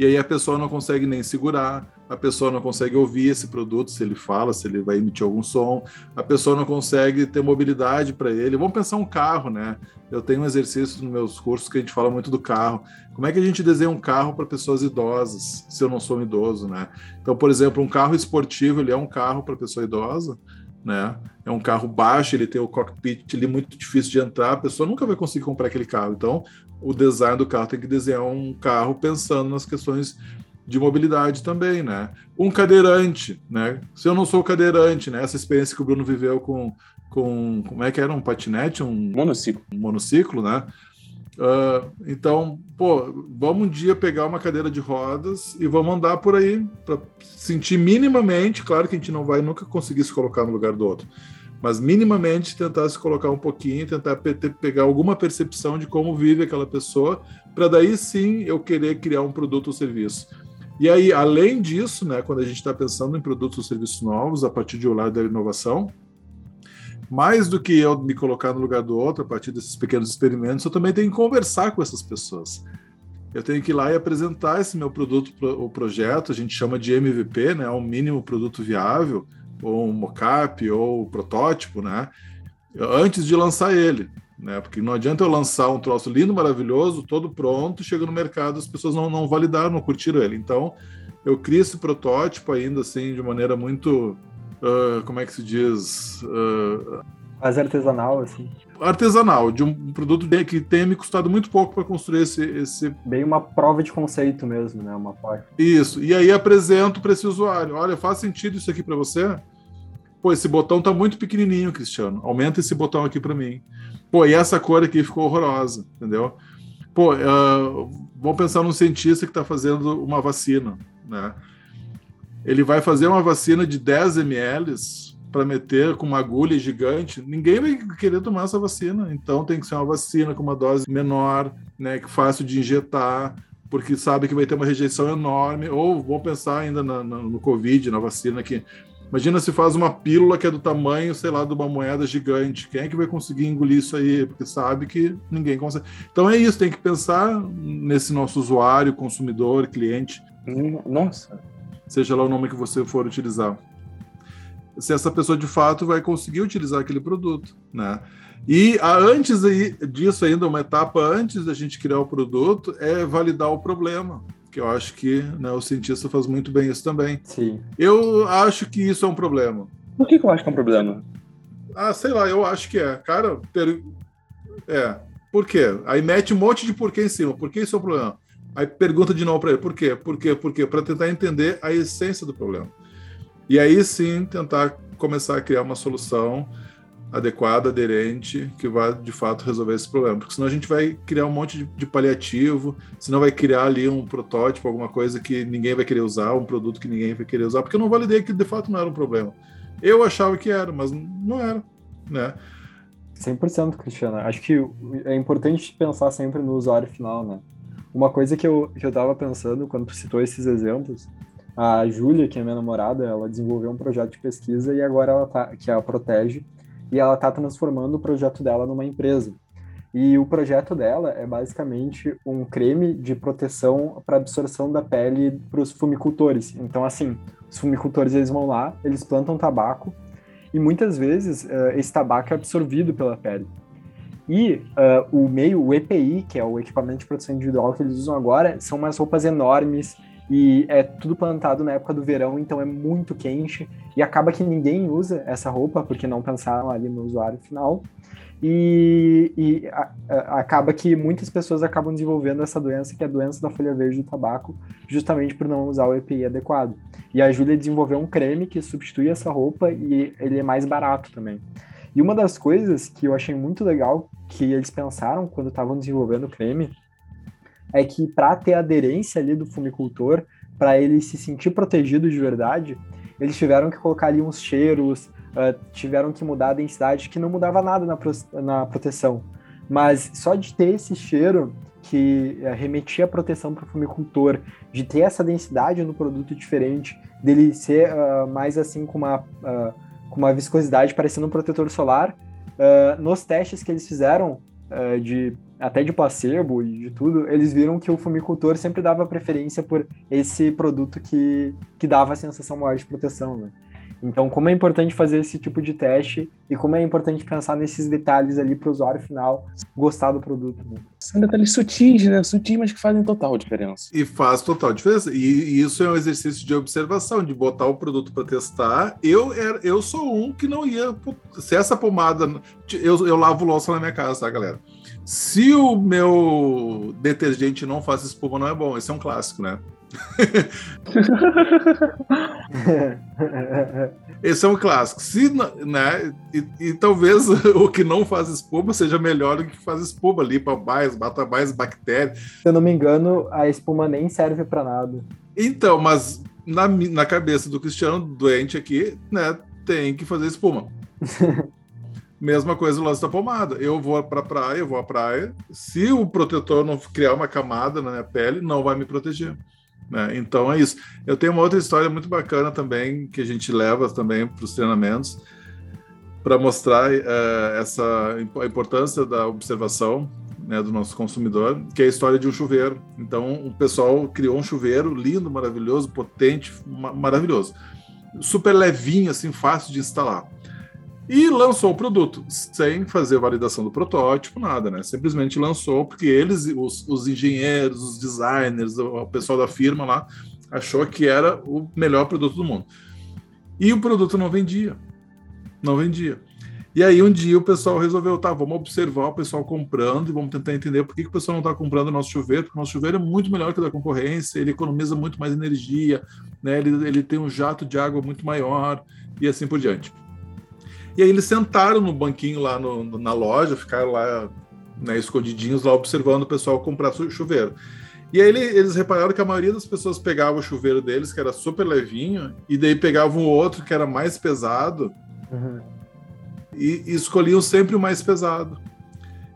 Speaker 3: E aí a pessoa não consegue nem segurar, a pessoa não consegue ouvir esse produto, se ele fala, se ele vai emitir algum som, a pessoa não consegue ter mobilidade para ele. Vamos pensar um carro, né? Eu tenho um exercício nos meus cursos que a gente fala muito do carro. Como é que a gente desenha um carro para pessoas idosas, se eu não sou um idoso, né? Então, por exemplo, um carro esportivo, ele é um carro para pessoa idosa, né? É um carro baixo, ele tem o cockpit ali muito difícil de entrar, a pessoa nunca vai conseguir comprar aquele carro. Então, o design do carro tem que desenhar um carro pensando nas questões de mobilidade também, né? Um cadeirante, né? Se eu não sou cadeirante, né? Essa experiência que o Bruno viveu com, com como é que era um patinete, um
Speaker 2: monociclo,
Speaker 3: um monociclo, né? Uh, então, pô, vamos um dia pegar uma cadeira de rodas e vamos andar por aí para sentir minimamente. Claro que a gente não vai nunca conseguir se colocar no lugar do outro, mas minimamente tentar se colocar um pouquinho, tentar pe pegar alguma percepção de como vive aquela pessoa, para daí sim eu querer criar um produto ou serviço. E aí, além disso, né, quando a gente está pensando em produtos ou serviços novos, a partir de um lado da inovação, mais do que eu me colocar no lugar do outro a partir desses pequenos experimentos, eu também tenho que conversar com essas pessoas. Eu tenho que ir lá e apresentar esse meu produto, o projeto, a gente chama de MVP, né, um mínimo produto viável, ou um mockup, ou um protótipo, né, antes de lançar ele. Né, porque não adianta eu lançar um troço lindo, maravilhoso, todo pronto, chega no mercado, as pessoas não, não validaram, não curtiram ele. Então, eu crio esse protótipo ainda assim de maneira muito uh, como é que se diz? Uh,
Speaker 1: Mais artesanal, assim.
Speaker 3: Artesanal, de um produto que tenha me custado muito pouco para construir esse, esse.
Speaker 1: Bem uma prova de conceito mesmo, né? Uma parte.
Speaker 3: Isso. E aí apresento para esse usuário: olha, faz sentido isso aqui para você? Pô, esse botão tá muito pequenininho, Cristiano. Aumenta esse botão aqui para mim. Pô, e essa cor aqui ficou horrorosa, entendeu? Pô, uh, vamos pensar num cientista que está fazendo uma vacina, né? ele vai fazer uma vacina de 10 ml para meter com uma agulha gigante, ninguém vai querer tomar essa vacina. Então tem que ser uma vacina com uma dose menor, né, que fácil de injetar, porque sabe que vai ter uma rejeição enorme. Ou vão pensar ainda na, na, no Covid, na vacina que Imagina se faz uma pílula que é do tamanho, sei lá, de uma moeda gigante. Quem é que vai conseguir engolir isso aí? Porque sabe que ninguém consegue. Então é isso, tem que pensar nesse nosso usuário, consumidor, cliente.
Speaker 2: Nossa.
Speaker 3: Seja lá o nome que você for utilizar. Se essa pessoa de fato vai conseguir utilizar aquele produto, né? E a, antes disso ainda, uma etapa antes da gente criar o produto é validar o problema que eu acho que né, o cientista faz muito bem isso também.
Speaker 1: Sim.
Speaker 3: Eu acho que isso é um problema.
Speaker 2: Por que, que eu acho que é um problema?
Speaker 3: Ah, sei lá, eu acho que é. Cara, per... é. Por quê? Aí mete um monte de porquê em cima. Por que isso é um problema? Aí pergunta de novo para ele, por quê? Por quê? Por quê? Para tentar entender a essência do problema. E aí sim tentar começar a criar uma solução adequada, aderente, que vai de fato resolver esse problema. Porque senão a gente vai criar um monte de, de, paliativo, senão vai criar ali um protótipo, alguma coisa que ninguém vai querer usar, um produto que ninguém vai querer usar, porque eu não validei que de fato não era um problema. Eu achava que era, mas não era, né?
Speaker 1: 100%, Cristiano. Acho que é importante pensar sempre no usuário final, né? Uma coisa que eu, que eu tava pensando quando tu citou esses exemplos, a Júlia, que é minha namorada, ela desenvolveu um projeto de pesquisa e agora ela tá, que ela protege e ela está transformando o projeto dela numa empresa. E o projeto dela é basicamente um creme de proteção para absorção da pele para os fumicultores. Então, assim, os fumicultores eles vão lá, eles plantam tabaco e muitas vezes uh, esse tabaco é absorvido pela pele. E uh, o meio, o EPI, que é o equipamento de proteção individual que eles usam agora, são umas roupas enormes e é tudo plantado na época do verão, então é muito quente e acaba que ninguém usa essa roupa porque não pensaram ali no usuário final. E, e a, a, acaba que muitas pessoas acabam desenvolvendo essa doença, que é a doença da folha verde do tabaco, justamente por não usar o EPI adequado. E a Júlia desenvolveu um creme que substitui essa roupa e ele é mais barato também. E uma das coisas que eu achei muito legal que eles pensaram quando estavam desenvolvendo o creme é que para ter aderência ali do fumicultor, para ele se sentir protegido de verdade, eles tiveram que colocar ali uns cheiros, uh, tiveram que mudar a densidade, que não mudava nada na, pro, na proteção. Mas só de ter esse cheiro que uh, remetia a proteção para o fumicultor, de ter essa densidade no produto diferente, dele ser uh, mais assim com uma, com uma viscosidade parecendo um protetor solar, nos testes que eles fizeram de até de placebo e de tudo, eles viram que o fumicultor sempre dava preferência por esse produto que, que dava a sensação maior de proteção, né? Então, como é importante fazer esse tipo de teste e como é importante pensar nesses detalhes ali para o usuário final gostar do produto. Né?
Speaker 2: São detalhes sutis, né? Sutis, mas que fazem total diferença.
Speaker 3: E faz total diferença. E isso é um exercício de observação, de botar o produto para testar. Eu, era, eu sou um que não ia. Se essa pomada. Eu, eu lavo louça na minha casa, tá, galera? Se o meu detergente não faz espuma, não é bom. Esse é um clássico, né? [LAUGHS] Esse é um clássico. Se, né, e, e, talvez [LAUGHS] o que não faz espuma seja melhor do que faz espuma, limpa mais, mata mais bactérias.
Speaker 1: Se eu não me engano, a espuma nem serve para nada.
Speaker 3: Então, mas na, na cabeça do Cristiano doente aqui, né, tem que fazer espuma. [LAUGHS] Mesma coisa o lance da pomada. Eu vou para praia, eu vou à praia. Se o protetor não criar uma camada na minha pele, não vai me proteger. Né? Então é isso. Eu tenho uma outra história muito bacana também que a gente leva também para os treinamentos para mostrar uh, essa a importância da observação né, do nosso consumidor, que é a história de um chuveiro. Então o pessoal criou um chuveiro lindo, maravilhoso, potente, ma maravilhoso, super levinho, assim, fácil de instalar e lançou o produto sem fazer validação do protótipo, nada, né? Simplesmente lançou porque eles, os, os engenheiros, os designers, o, pessoal da firma lá, achou que era o melhor produto do mundo. E o produto não vendia. Não vendia. E aí um dia o pessoal resolveu, tá, vamos observar o pessoal comprando e vamos tentar entender por que, que o pessoal não está comprando o nosso chuveiro, porque o nosso chuveiro é muito melhor que o da concorrência, ele economiza muito mais energia, né? ele, ele tem um jato de água muito maior e assim por diante. E aí eles sentaram no banquinho lá no, na loja, ficaram lá né, escondidinhos lá observando o pessoal comprar chuveiro. E aí eles repararam que a maioria das pessoas pegava o chuveiro deles, que era super levinho, e daí pegavam o outro que era mais pesado, Uhum. E, e escolhiam sempre o mais pesado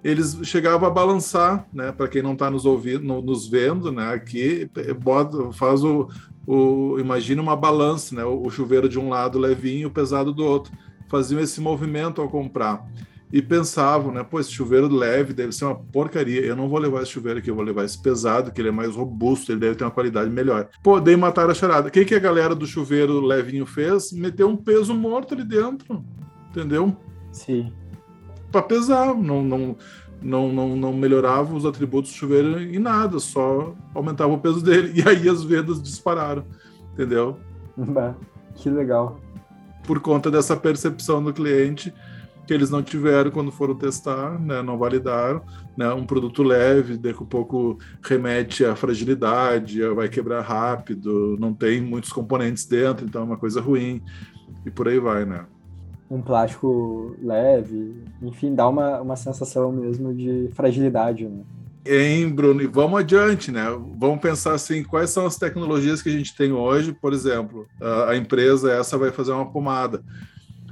Speaker 3: eles chegavam a balançar, né? Para quem não está nos ouvindo, nos vendo, né? Aqui bota, faz o, o imagina uma balança, né? O, o chuveiro de um lado levinho, o pesado do outro. Faziam esse movimento ao comprar e pensavam, né? Pô, esse chuveiro leve deve ser uma porcaria. Eu não vou levar esse chuveiro aqui, eu vou levar esse pesado, que ele é mais robusto, ele deve ter uma qualidade melhor. Pô, daí mataram a charada. O que, que a galera do chuveiro levinho fez? Meteu um peso morto ali dentro. Entendeu?
Speaker 1: Sim
Speaker 3: para pesar, não, não, não, não, não melhorava os atributos do chuveiro em nada, só aumentava o peso dele. [LAUGHS] E aí as vendas dispararam, entendeu?
Speaker 1: Que legal.
Speaker 3: Por conta dessa percepção do cliente que eles não tiveram quando foram testar, né, não validaram, né, um produto leve, daqui a pouco remete à fragilidade, vai quebrar rápido, não tem muitos componentes dentro, então é uma coisa ruim, e por aí vai, né
Speaker 1: um plástico leve, enfim, dá uma, uma sensação mesmo de fragilidade, né?
Speaker 3: Hein, Bruno? E vamos adiante, né? Vamos pensar assim, quais são as tecnologias que a gente tem hoje? Por exemplo, a, empresa essa vai fazer uma pomada.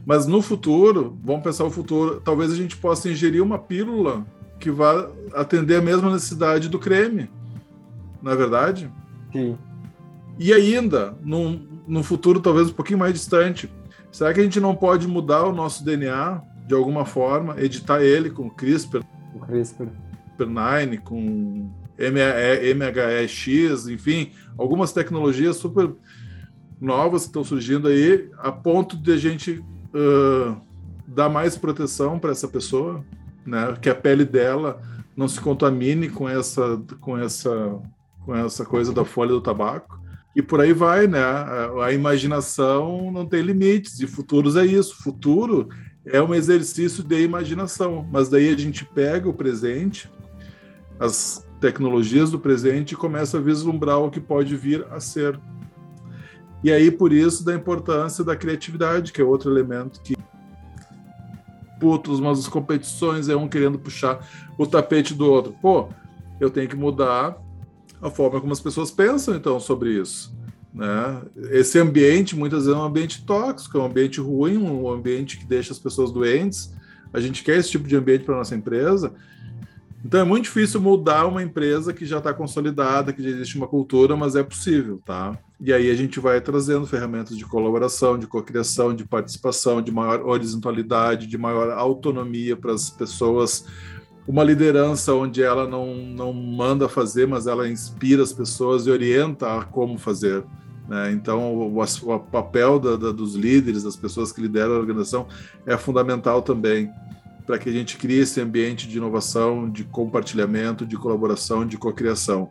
Speaker 3: Mas no futuro, vamos pensar o futuro, talvez a gente possa ingerir uma pílula que vá atender a mesma necessidade do creme. Não é verdade?
Speaker 1: Sim.
Speaker 3: E ainda, num, num futuro talvez um pouquinho mais distante, Será que a gente não pode mudar o nosso DNA de alguma forma, editar ele com CRISPR?
Speaker 1: O CRISPR.
Speaker 3: CRISPR-9, com MHEX, enfim, algumas tecnologias super novas que estão surgindo aí, a ponto de a gente uh, dar mais proteção para essa pessoa, né? Que a pele dela não se contamine com essa, com essa, com essa coisa da folha do tabaco e por aí vai, né? A, a, imaginação não tem limites, e futuros é isso. Futuro é um exercício de imaginação, mas daí a gente pega o presente, as tecnologias do presente e começa a vislumbrar o que pode vir a ser. E aí, por isso, da importância da criatividade, que é outro elemento que. Putos, mas as competições é um querendo puxar o tapete do outro. Pô, eu tenho que mudar a forma como as pessoas pensam, então, sobre isso. Né? Esse ambiente, muitas vezes, é um ambiente tóxico, é um ambiente ruim, um ambiente que deixa as pessoas doentes. A gente quer esse tipo de ambiente para nossa empresa. Então é muito difícil mudar uma empresa que já está consolidada, que já existe uma cultura, mas é possível, tá? E aí a gente vai trazendo ferramentas de colaboração, de cocriação, de participação, de maior horizontalidade, de maior autonomia para as pessoas uma liderança onde ela não, não manda fazer, mas ela inspira as pessoas e orienta a como fazer. Né? Então, o, o papel da, da, dos líderes, das pessoas que lideram a organização, é fundamental também para que a gente crie esse ambiente de inovação, de compartilhamento, de colaboração, de cocriação.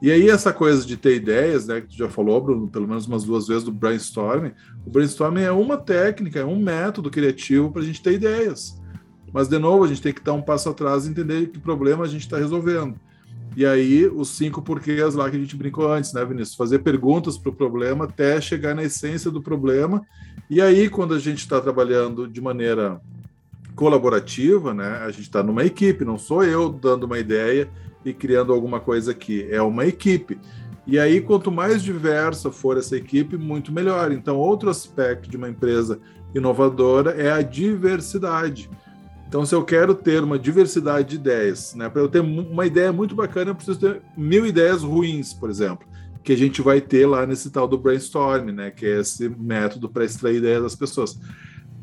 Speaker 3: E aí essa coisa de ter ideias, né, que tu já falou, Bruno, pelo menos umas duas vezes do brainstorming, o brainstorming é uma técnica, é um método criativo para a gente ter ideias. Mas, de novo, a gente tem que dar um passo atrás e entender que problema a gente está resolvendo. E aí, os cinco porquês lá que a gente brincou antes, né, Vinícius? Fazer perguntas para o problema até chegar na essência do problema. E aí, quando a gente está trabalhando de maneira colaborativa, né, a gente está numa equipe, não sou eu dando uma ideia e criando alguma coisa aqui, é uma equipe. E aí, quanto mais diversa for essa equipe, muito melhor. Então, outro aspecto de uma empresa inovadora é a diversidade. Então, se eu quero ter uma diversidade de ideias, né, para eu ter uma ideia muito bacana, eu preciso ter mil ideias ruins, por exemplo, que a gente vai ter lá nesse tal do brainstorm, né, que é esse método para extrair ideias das pessoas.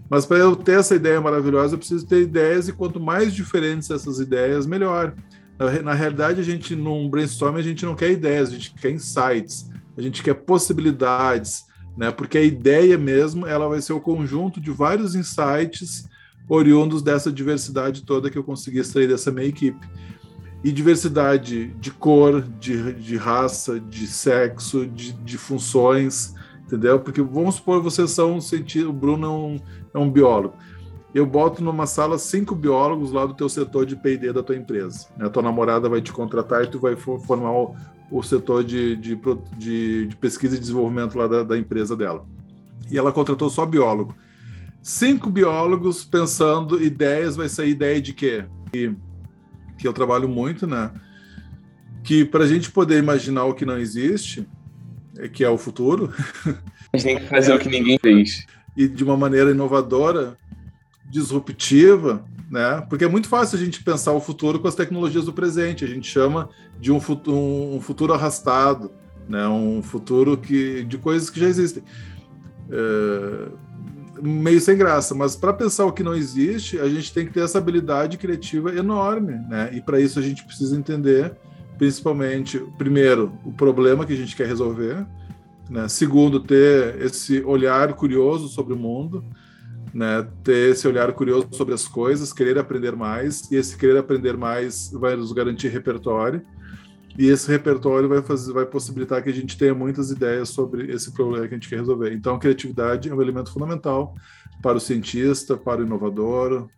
Speaker 3: Mas para eu ter essa ideia maravilhosa, eu preciso ter ideias, e quanto mais diferentes essas ideias, melhor. Na, na realidade, a gente, num brainstorm, a gente não quer ideias, a gente quer insights, a gente quer possibilidades, né? Porque a ideia mesmo, ela vai ser o conjunto de vários insights oriundos dessa diversidade toda que eu consegui extrair dessa minha equipe. E diversidade de cor, de, de raça, de sexo, de, de funções, entendeu? Porque vamos supor vocês são o Bruno é um, é um biólogo. Eu boto numa sala cinco biólogos lá do teu setor de P&D da tua empresa. A tua namorada vai te contratar e tu vai formar o, o setor de, de, de, de, pesquisa e desenvolvimento lá da, da empresa dela. E ela contratou só biólogo cinco biólogos pensando ideias, vai sair ideia de quê? Que, que eu trabalho muito, né? Que para a gente poder imaginar o que não existe, é que é o futuro. [LAUGHS]
Speaker 2: A gente tem que fazer o que ninguém fez.
Speaker 3: E de uma maneira inovadora, disruptiva, né? Porque é muito fácil a gente pensar o futuro com as tecnologias do presente. A gente chama de um futuro, um futuro arrastado, né? Um futuro que de coisas que já existem. É, meio sem graça, mas para pensar o que não existe, a gente tem que ter essa habilidade criativa enorme, né? E para isso a gente precisa entender, principalmente, primeiro, o problema que a gente quer resolver, né? Segundo, ter esse olhar curioso sobre o mundo, né? Ter esse olhar curioso sobre as coisas, querer aprender mais, e esse querer aprender mais vai nos garantir repertório. E esse repertório vai, fazer, vai possibilitar que a gente tenha muitas ideias sobre esse problema que a gente quer resolver. Então, a criatividade é um elemento fundamental para o cientista, para o inovador,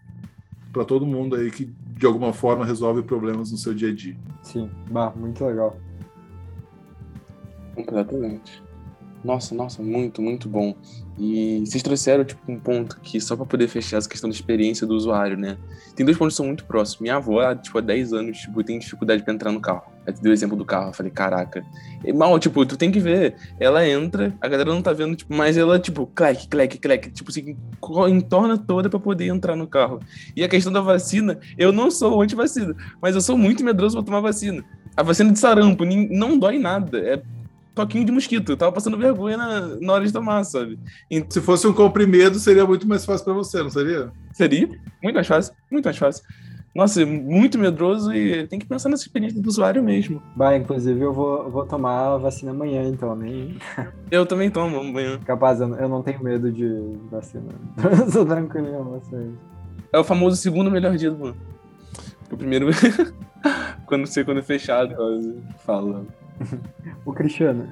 Speaker 3: para todo mundo aí que de alguma forma resolve problemas no seu dia a dia.
Speaker 1: Sim, bah, muito legal.
Speaker 2: Completamente. Nossa, nossa, muito, muito bom. E vocês trouxeram, tipo, um ponto que só para poder fechar essa questão da experiência do usuário, né? Tem dois pontos que são muito próximos. Minha avó, tipo, há 10 anos, tipo, tem dificuldade para entrar no carro. Aí tu deu o exemplo do carro, eu falei, caraca. E, mal, tipo, tu tem que ver. Ela entra, a galera não tá vendo, tipo, mas ela, tipo, clac, clac, clac, tipo assim, entorna toda para poder entrar no carro. E a questão da vacina, eu não sou anti-vacina, mas eu sou muito medroso pra tomar vacina. A vacina de sarampo não dói nada. É toquinho de mosquito. Eu tava passando vergonha na, na hora de tomar, sabe?
Speaker 3: Então, Se fosse um comprimido, seria muito mais fácil para você, não seria?
Speaker 2: Seria. Muito mais fácil. Muito mais fácil. Nossa, muito medroso e tem que pensar nessa experiência do usuário mesmo.
Speaker 1: Bah, inclusive eu vou, vou tomar a vacina amanhã, então, nem. [LAUGHS]
Speaker 2: Eu também tomo amanhã.
Speaker 1: Capaz, eu, eu não tenho medo de vacina. [LAUGHS] Sou tranquilo em vocês.
Speaker 2: É o famoso segundo melhor dia do ano. O primeiro. [LAUGHS] quando você quando é fechado, falando. [LAUGHS]
Speaker 1: o Cristiano,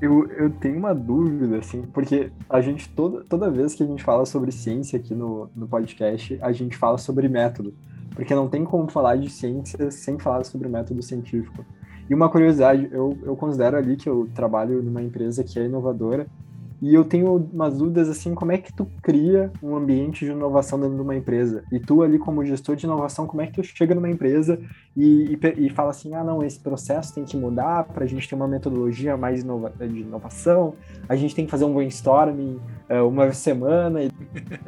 Speaker 1: eu, eu tenho uma dúvida, assim, porque a gente, toda, toda vez que a gente fala sobre ciência aqui no, no podcast, a gente fala sobre método. Porque não tem como falar de ciência sem falar sobre método científico. E uma curiosidade, eu, eu considero ali que eu trabalho numa empresa que é inovadora e eu tenho umas dúvidas assim, como é que tu cria um ambiente de inovação dentro de uma empresa? E tu ali como gestor de inovação, como é que tu chega numa empresa e, e, e fala assim, ah não, esse processo tem que mudar para a gente ter uma metodologia mais inova de inovação, a gente tem que fazer um brainstorming uh, uma semana e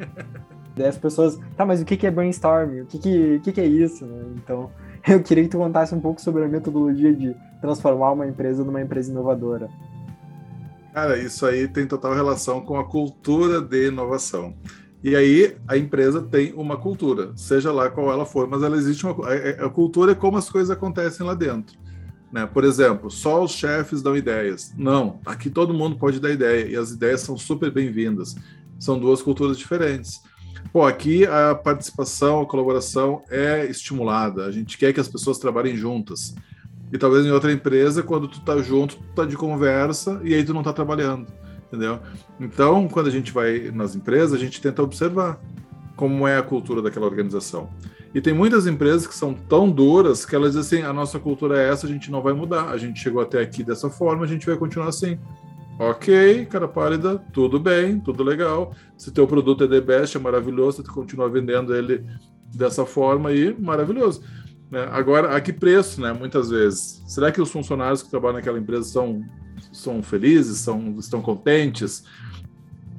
Speaker 1: [LAUGHS] daí as pessoas, tá, mas o que, é brainstorming? O que, que, que, que é isso? Né? Então, [LAUGHS] eu queria que tu contasse um pouco sobre a metodologia de transformar uma empresa numa empresa inovadora.
Speaker 3: Cara, isso aí tem total relação com a cultura de inovação. E aí a empresa tem uma cultura, seja lá qual ela for, mas ela existe uma a, a cultura é como as coisas acontecem lá dentro. Né? Por exemplo, só os chefes dão ideias. Não, aqui todo mundo pode dar ideia e as ideias são super bem-vindas. São duas culturas diferentes. Pô, aqui a participação, a colaboração é estimulada. A gente quer que as pessoas trabalhem juntas. E talvez em outra empresa, quando tu tá junto, tu tá de conversa e aí tu não tá trabalhando, entendeu? Então, quando a gente vai nas empresas, a gente tenta observar como é a cultura daquela organização. E tem muitas empresas que são tão duras que elas dizem assim: a nossa cultura é essa, a gente não vai mudar. A gente chegou até aqui dessa forma, a gente vai continuar assim. Ok, cara pálida, tudo bem, tudo legal. Se teu produto é the best, é maravilhoso, tu continua vendendo ele dessa forma aí, maravilhoso. Né? Agora, a que preço, né? Muitas vezes. Será que os funcionários que trabalham naquela empresa são, são felizes, são, estão contentes?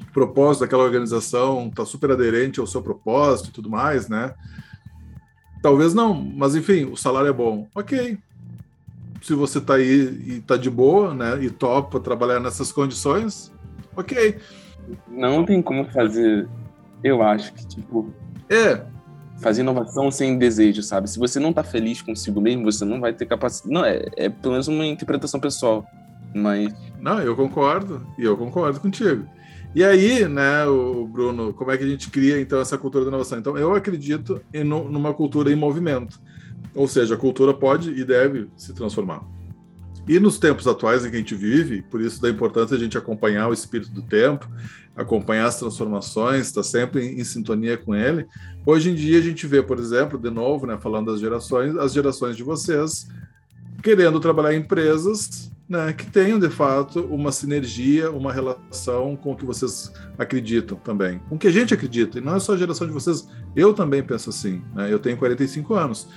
Speaker 3: O propósito daquela organização está super aderente ao seu propósito e tudo mais, né? Talvez não, mas enfim, o salário é bom. Ok. Se você está aí e está de boa, né? E topa trabalhar nessas condições, ok.
Speaker 2: Não tem como fazer, eu acho que, tipo.
Speaker 3: É,
Speaker 2: fazer inovação sem desejo, sabe? Se você não tá feliz consigo mesmo, você não vai ter capacidade. Não, é, é pelo menos uma interpretação pessoal. Mas.
Speaker 3: Não, eu concordo. E eu concordo contigo. E aí, né, o Bruno, como é que a gente cria então essa cultura da inovação? Então, eu acredito em numa cultura em movimento. Ou seja, a cultura pode e deve se transformar. E nos tempos atuais em que a gente vive, por isso da importância a gente acompanhar o espírito do tempo, acompanhar as transformações, estar tá sempre em, em, sintonia com ele. Hoje em dia a gente vê, por exemplo, de novo, né, falando das gerações, as gerações de vocês querendo trabalhar em empresas né, que tenham de fato uma sinergia, uma relação com o que vocês acreditam também, com o que a gente acredita. E não é só a geração de vocês, eu também penso assim. Né? Eu tenho 45 anos.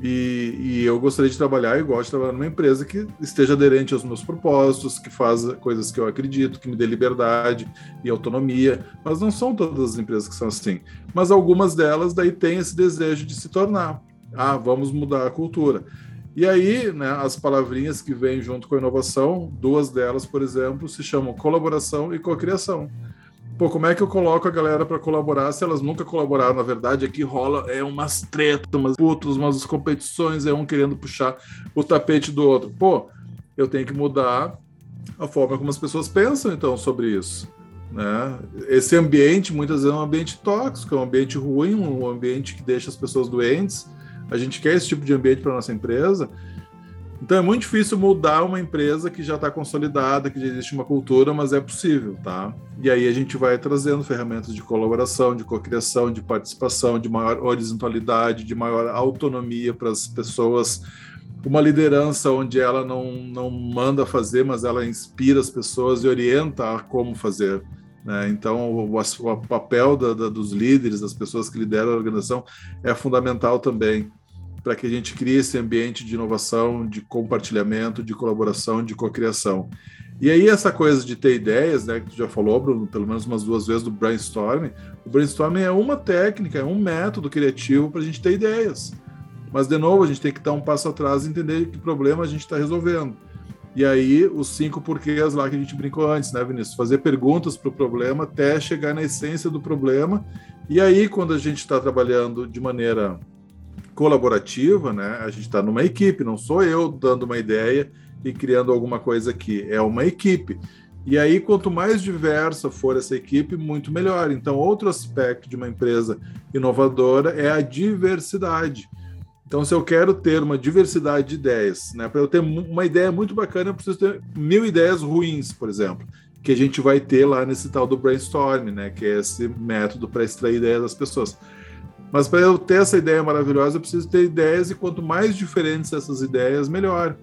Speaker 3: E, e, eu gostaria de trabalhar e gosto de trabalhar numa empresa que esteja aderente aos meus propósitos, que faça coisas que eu acredito, que me dê liberdade e autonomia. Mas não são todas as empresas que são assim. Mas algumas delas daí têm esse desejo de se tornar. Ah, vamos mudar a cultura. E aí, né, as palavrinhas que vêm junto com a inovação, duas delas, por exemplo, se chamam colaboração e cocriação. Pô, como é que eu coloco a galera para colaborar se elas nunca colaboraram? Na verdade, aqui rola é umas tretas, umas putas, umas competições, é um querendo puxar o tapete do outro. Pô, eu tenho que mudar a forma como as pessoas pensam, então, sobre isso. Né? Esse ambiente, muitas vezes, é um ambiente tóxico, é um ambiente ruim, um ambiente que deixa as pessoas doentes. A gente quer esse tipo de ambiente para nossa empresa. Então é muito difícil mudar uma empresa que já está consolidada, que já existe uma cultura, mas é possível, tá? E aí a gente vai trazendo ferramentas de colaboração, de cocriação, de participação, de maior horizontalidade, de maior autonomia para as pessoas, uma liderança onde ela não, não manda fazer, mas ela inspira as pessoas e orienta a como fazer. Né? Então, o, papel da, da, dos líderes, das pessoas que lideram a organização, é fundamental também para que a gente crie esse ambiente de inovação, de compartilhamento, de colaboração, de cocriação. E aí essa coisa de ter ideias, né, que tu já falou, Bruno, pelo menos umas duas vezes do brainstorming, o brainstorming é uma técnica, é um método criativo para a gente ter ideias. Mas, de novo, a gente tem que dar um passo atrás e entender que problema a gente está resolvendo. E aí, os cinco porquês lá que a gente brincou antes, né, Vinícius? Fazer perguntas para o problema até chegar na essência do problema. E aí, quando a gente está trabalhando de maneira colaborativa, né? A gente está numa equipe, não sou eu dando uma ideia e criando alguma coisa aqui, é uma equipe. E aí, quanto mais diversa for essa equipe, muito melhor. Então, outro aspecto de uma empresa inovadora é a diversidade. Então, se eu quero ter uma diversidade de ideias, né, para eu ter uma ideia muito bacana, eu preciso ter mil ideias ruins, por exemplo, que a gente vai ter lá nesse tal do brainstorm, né, que é esse método para extrair ideias das pessoas. Mas para eu ter essa ideia maravilhosa, eu preciso ter ideias, e quanto mais diferentes essas ideias, melhor.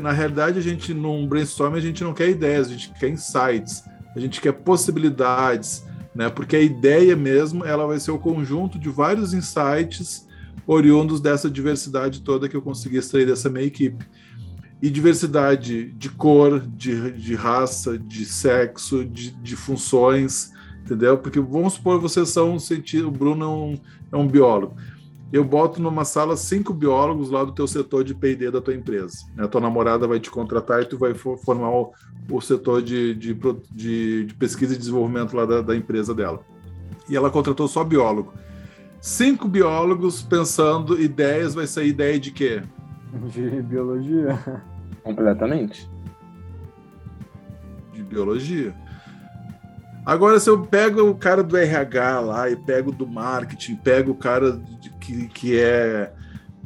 Speaker 3: Na, realidade, a gente, num brainstorm, a gente não quer ideias, a gente quer insights, a gente quer possibilidades, né? Porque a ideia mesmo, ela vai ser o conjunto de vários insights oriundos dessa diversidade toda que eu consegui extrair dessa minha equipe. E diversidade de cor, de, de raça, de sexo, de, de funções, entendeu? Porque vamos supor vocês são um cientista, o Bruno é um, é um biólogo. Eu boto numa sala cinco biólogos lá do teu setor de P&D da tua empresa. A tua namorada vai te contratar e tu vai formar o, o setor de, de, de, de, pesquisa e desenvolvimento lá da, da empresa dela. E ela contratou só biólogo. Cinco biólogos pensando ideias, vai sair ideia de quê?
Speaker 1: De biologia.
Speaker 2: Completamente.
Speaker 3: De biologia. Agora, se eu pego o cara do RH lá e pego do marketing, pego o cara que, que é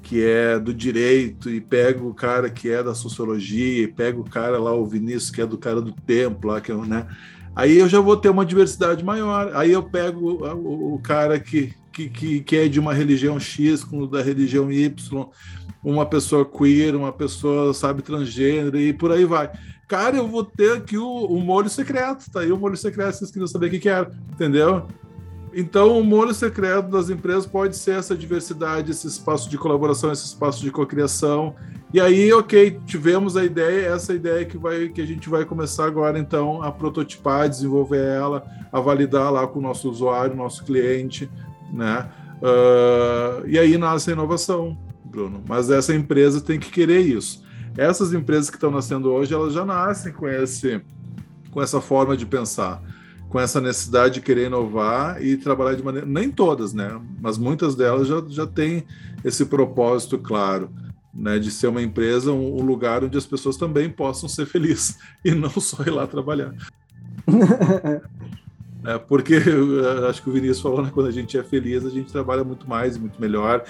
Speaker 3: que é do direito e pego o cara que é da sociologia e pego o cara lá o Vinícius que é do cara do templo lá que é, né? Aí eu já vou ter uma diversidade maior. Aí eu pego o, o cara que, que, que é de uma religião X com da religião Y uma pessoa queer uma pessoa sabe transgênero e por aí vai Cara, eu vou ter aqui o, o molho secreto, tá aí o molho secreto, vocês queriam saber o que, que era, entendeu? Então, o molho secreto das empresas pode ser essa diversidade, esse espaço de colaboração, esse espaço de cocriação. E aí, ok, tivemos a ideia, essa ideia que, vai, que a gente vai começar agora, então, a prototipar, desenvolver ela, a validar lá com o nosso usuário, nosso cliente, né? Uh, e aí nasce a inovação, Bruno. Mas essa empresa tem que querer isso essas empresas que estão nascendo hoje, elas já nascem com esse com essa forma de pensar, com essa necessidade de querer inovar e trabalhar de maneira nem todas, né, mas muitas delas já já têm esse propósito claro. Né, de ser uma empresa, um, um lugar onde as pessoas também possam ser felizes [LAUGHS] e não só ir lá trabalhar. [LAUGHS] É, porque [LAUGHS] acho que o Vinícius falou, né, quando a gente é feliz, a gente trabalha muito mais, muito melhor,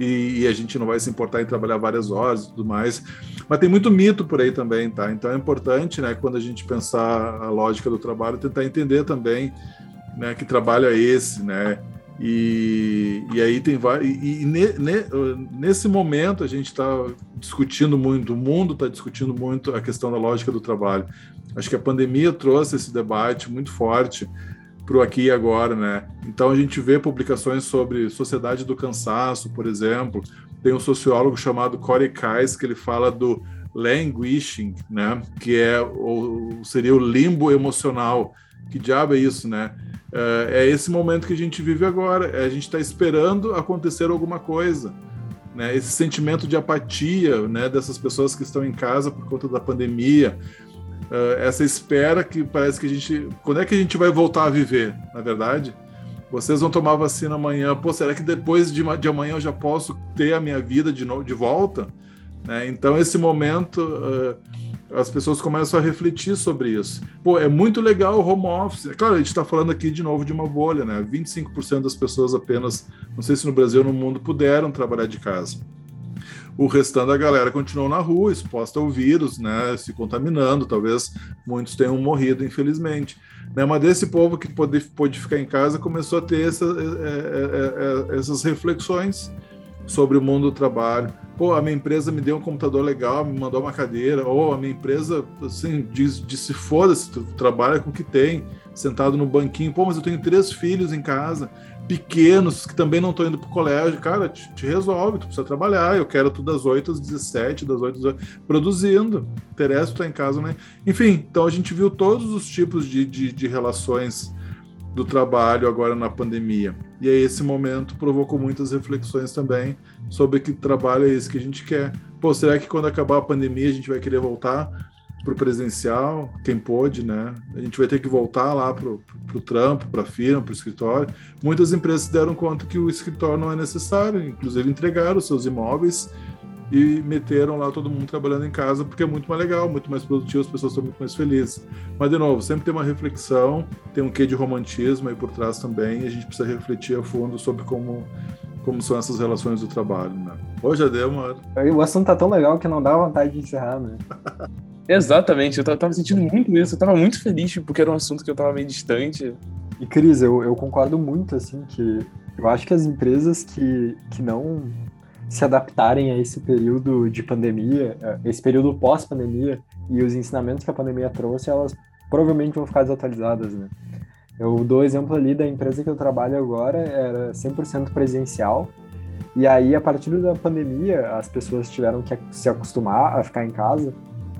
Speaker 3: e, e, a gente não vai se importar em trabalhar várias horas e tudo mais. Mas tem muito mito por aí também, tá? Então é importante, né, quando a gente pensar a lógica do trabalho, tentar entender também né, que trabalho é esse, né? E, e aí tem vários. E, e ne, ne, nesse momento a gente está discutindo muito, o mundo está discutindo muito a questão da lógica do trabalho. Acho que a pandemia trouxe esse debate muito forte para o aqui e agora, né? Então a gente vê publicações sobre sociedade do cansaço, por exemplo, Tem um sociólogo chamado Corey Kais que ele fala do languishing, né? Que é ou seria o limbo emocional. Que diabo é isso, né? É, é esse momento que a gente vive agora. É a gente está esperando acontecer alguma coisa. Né, esse sentimento de apatia né, dessas pessoas que estão em casa por conta da pandemia, essa espera que parece que a gente. Quando é que a gente vai voltar a viver, na verdade? Vocês vão tomar vacina amanhã. Pô, será que depois de, de amanhã eu já posso ter a minha vida de, novo, de volta? Né? Então, esse momento, uh, as pessoas começam a refletir sobre isso. Pô, é muito legal o home office. É claro, a gente está falando aqui de novo de uma bolha, né? 25% das pessoas apenas, não sei se no Brasil ou no mundo, puderam trabalhar de casa. O restante da galera continuou na rua, exposta ao vírus, né, se contaminando. Talvez muitos tenham morrido, infelizmente. Né, mas desse povo que pôde, pôde ficar em casa começou a ter essa, é, é, é, essas reflexões sobre o mundo do trabalho. Pô, a minha empresa me deu um computador legal, me mandou uma cadeira. Ou a minha empresa, assim, diz, disse: foda-se, tu trabalha com o que tem, sentado no banquinho. Pô, mas eu tenho três filhos em casa pequenos que também não estão indo para o colégio, cara, te, te, resolve, tu precisa trabalhar. Eu quero tu das 8 às 17, das 8 às 18, produzindo. Interessa tu tá em casa, né? Enfim, então a gente viu todos os tipos de, de, de relações do trabalho agora na pandemia. E aí esse momento provocou muitas reflexões também sobre que trabalho é esse que a gente quer. Pô, será que quando acabar a pandemia a gente vai querer voltar para o presencial, quem pôde, né? A gente vai ter que voltar lá para o trampo, para a firma, para o escritório. Muitas empresas se deram conta que o escritório não é necessário, inclusive entregaram os seus imóveis e meteram lá todo mundo trabalhando em casa, porque é muito mais legal, muito mais produtivo, as pessoas estão muito mais felizes. Mas, de novo, sempre tem uma reflexão, tem um quê de romantismo aí por trás também, e a gente precisa refletir a fundo sobre como, como são essas relações do trabalho, né? Hoje já deu, mano.
Speaker 1: O assunto tá tão legal que não dá vontade de encerrar, né? [LAUGHS]
Speaker 2: Exatamente, eu tava sentindo muito isso, eu tava muito feliz porque era um assunto que eu tava meio distante.
Speaker 1: E Cris, eu, eu concordo muito, assim, que eu acho que as empresas que, que não se adaptarem a esse período de pandemia, esse período pós-pandemia e os ensinamentos que a pandemia trouxe, elas provavelmente vão ficar desatualizadas, né? Eu dou exemplo ali da empresa que eu trabalho agora, era 100% presencial, e aí, a partir da pandemia, as pessoas tiveram que se acostumar a ficar em casa,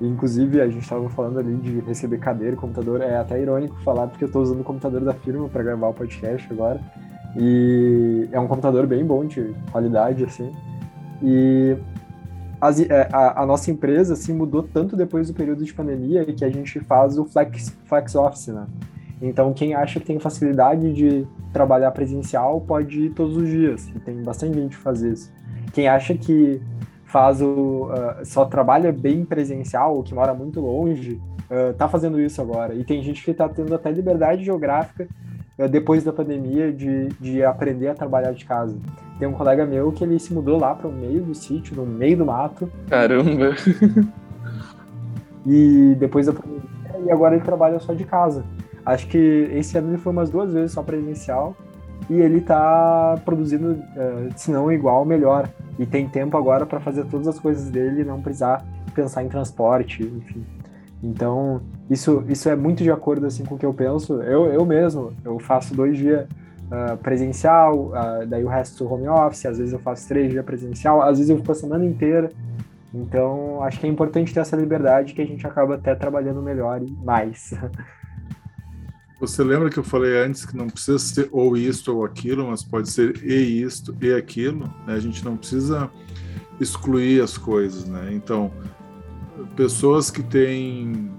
Speaker 1: Inclusive, a gente estava falando ali de receber cadeira, computador. É até irônico falar, porque eu estou usando o computador da firma para gravar o podcast agora. E é um computador bem bom, de qualidade, assim. E as, é, a, a, nossa empresa assim, mudou tanto depois do período de pandemia que a gente faz o flex, flex office, né? Então, quem acha que tem facilidade de trabalhar presencial pode ir todos os dias. E tem bastante gente que faz isso. Quem acha que faz o uh, só trabalha bem presencial, ou que mora muito longe, uh, tá fazendo isso agora. E tem gente que está tendo até liberdade geográfica uh, depois da pandemia de, de aprender a trabalhar de casa. Tem um colega meu que ele se mudou lá para o meio do sítio, no meio do mato.
Speaker 2: Caramba!
Speaker 1: e depois da pandemia, e agora ele trabalha só de casa. Acho que esse ano ele foi umas duas vezes só presencial e ele está produzindo, se não igual, melhor e tem tempo agora para fazer todas as coisas dele e não precisar pensar em transporte, enfim. Então, isso, isso é muito de acordo assim, com o que eu penso. Eu, eu mesmo, eu faço dois dias uh, presencial, uh, daí o resto home office, às vezes eu faço três dias presencial, às vezes eu fico a semana inteira. Então, acho que é importante ter essa liberdade que a gente acaba até trabalhando melhor e mais. [LAUGHS]
Speaker 3: Você lembra que eu falei antes que não precisa ser ou isto ou aquilo, mas pode ser e isto e aquilo? Né? A gente não precisa excluir as coisas, né? Então, pessoas que têm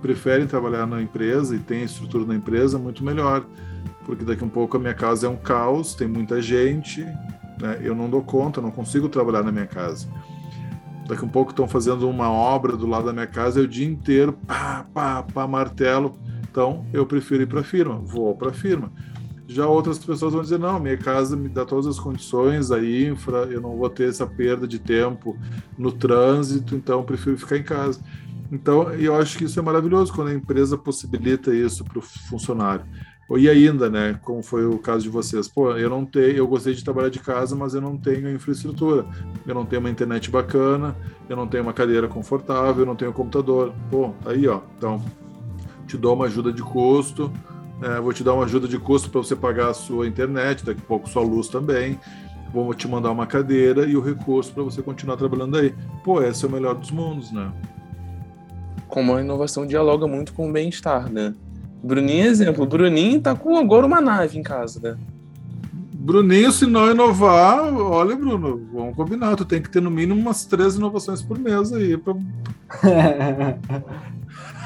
Speaker 3: preferem trabalhar na empresa e têm estrutura da empresa muito melhor, porque daqui a um pouco a minha casa é um caos, tem muita gente, né? Eu não dou conta, não consigo trabalhar na minha casa. Daqui a um pouco estão fazendo uma obra do lado da minha casa, e o dia inteiro, pá, pá, pá, martelo então, eu prefiro ir para a firma, vou para a firma. Já outras pessoas vão dizer: não, minha casa me dá todas as condições, a infra, eu não vou ter essa perda de tempo no trânsito, então prefiro ficar em casa. Então, eu acho que isso é maravilhoso quando a empresa possibilita isso para o funcionário. E ainda, né, como foi o caso de vocês, pô, eu não tenho, eu gostei de trabalhar de casa, mas eu não tenho infraestrutura. Eu não tenho uma internet bacana, eu não tenho uma cadeira confortável, eu não tenho computador. Pô, aí, ó. Então, te dou uma ajuda de custo, é, vou te dar uma ajuda de custo para você pagar a sua internet, daqui a pouco sua luz também. vou te mandar uma cadeira e o recurso para você continuar trabalhando aí. Pô, esse é o melhor dos mundos, né?
Speaker 2: Como a inovação dialoga muito com o bem-estar, né? Bruninho é exemplo. Bruninho tá com agora uma nave em casa, né?
Speaker 3: Bruninho, se não inovar, olha, Bruno, vamos combinar. Tu tem que ter no mínimo umas três inovações por mês aí. Pra... [LAUGHS]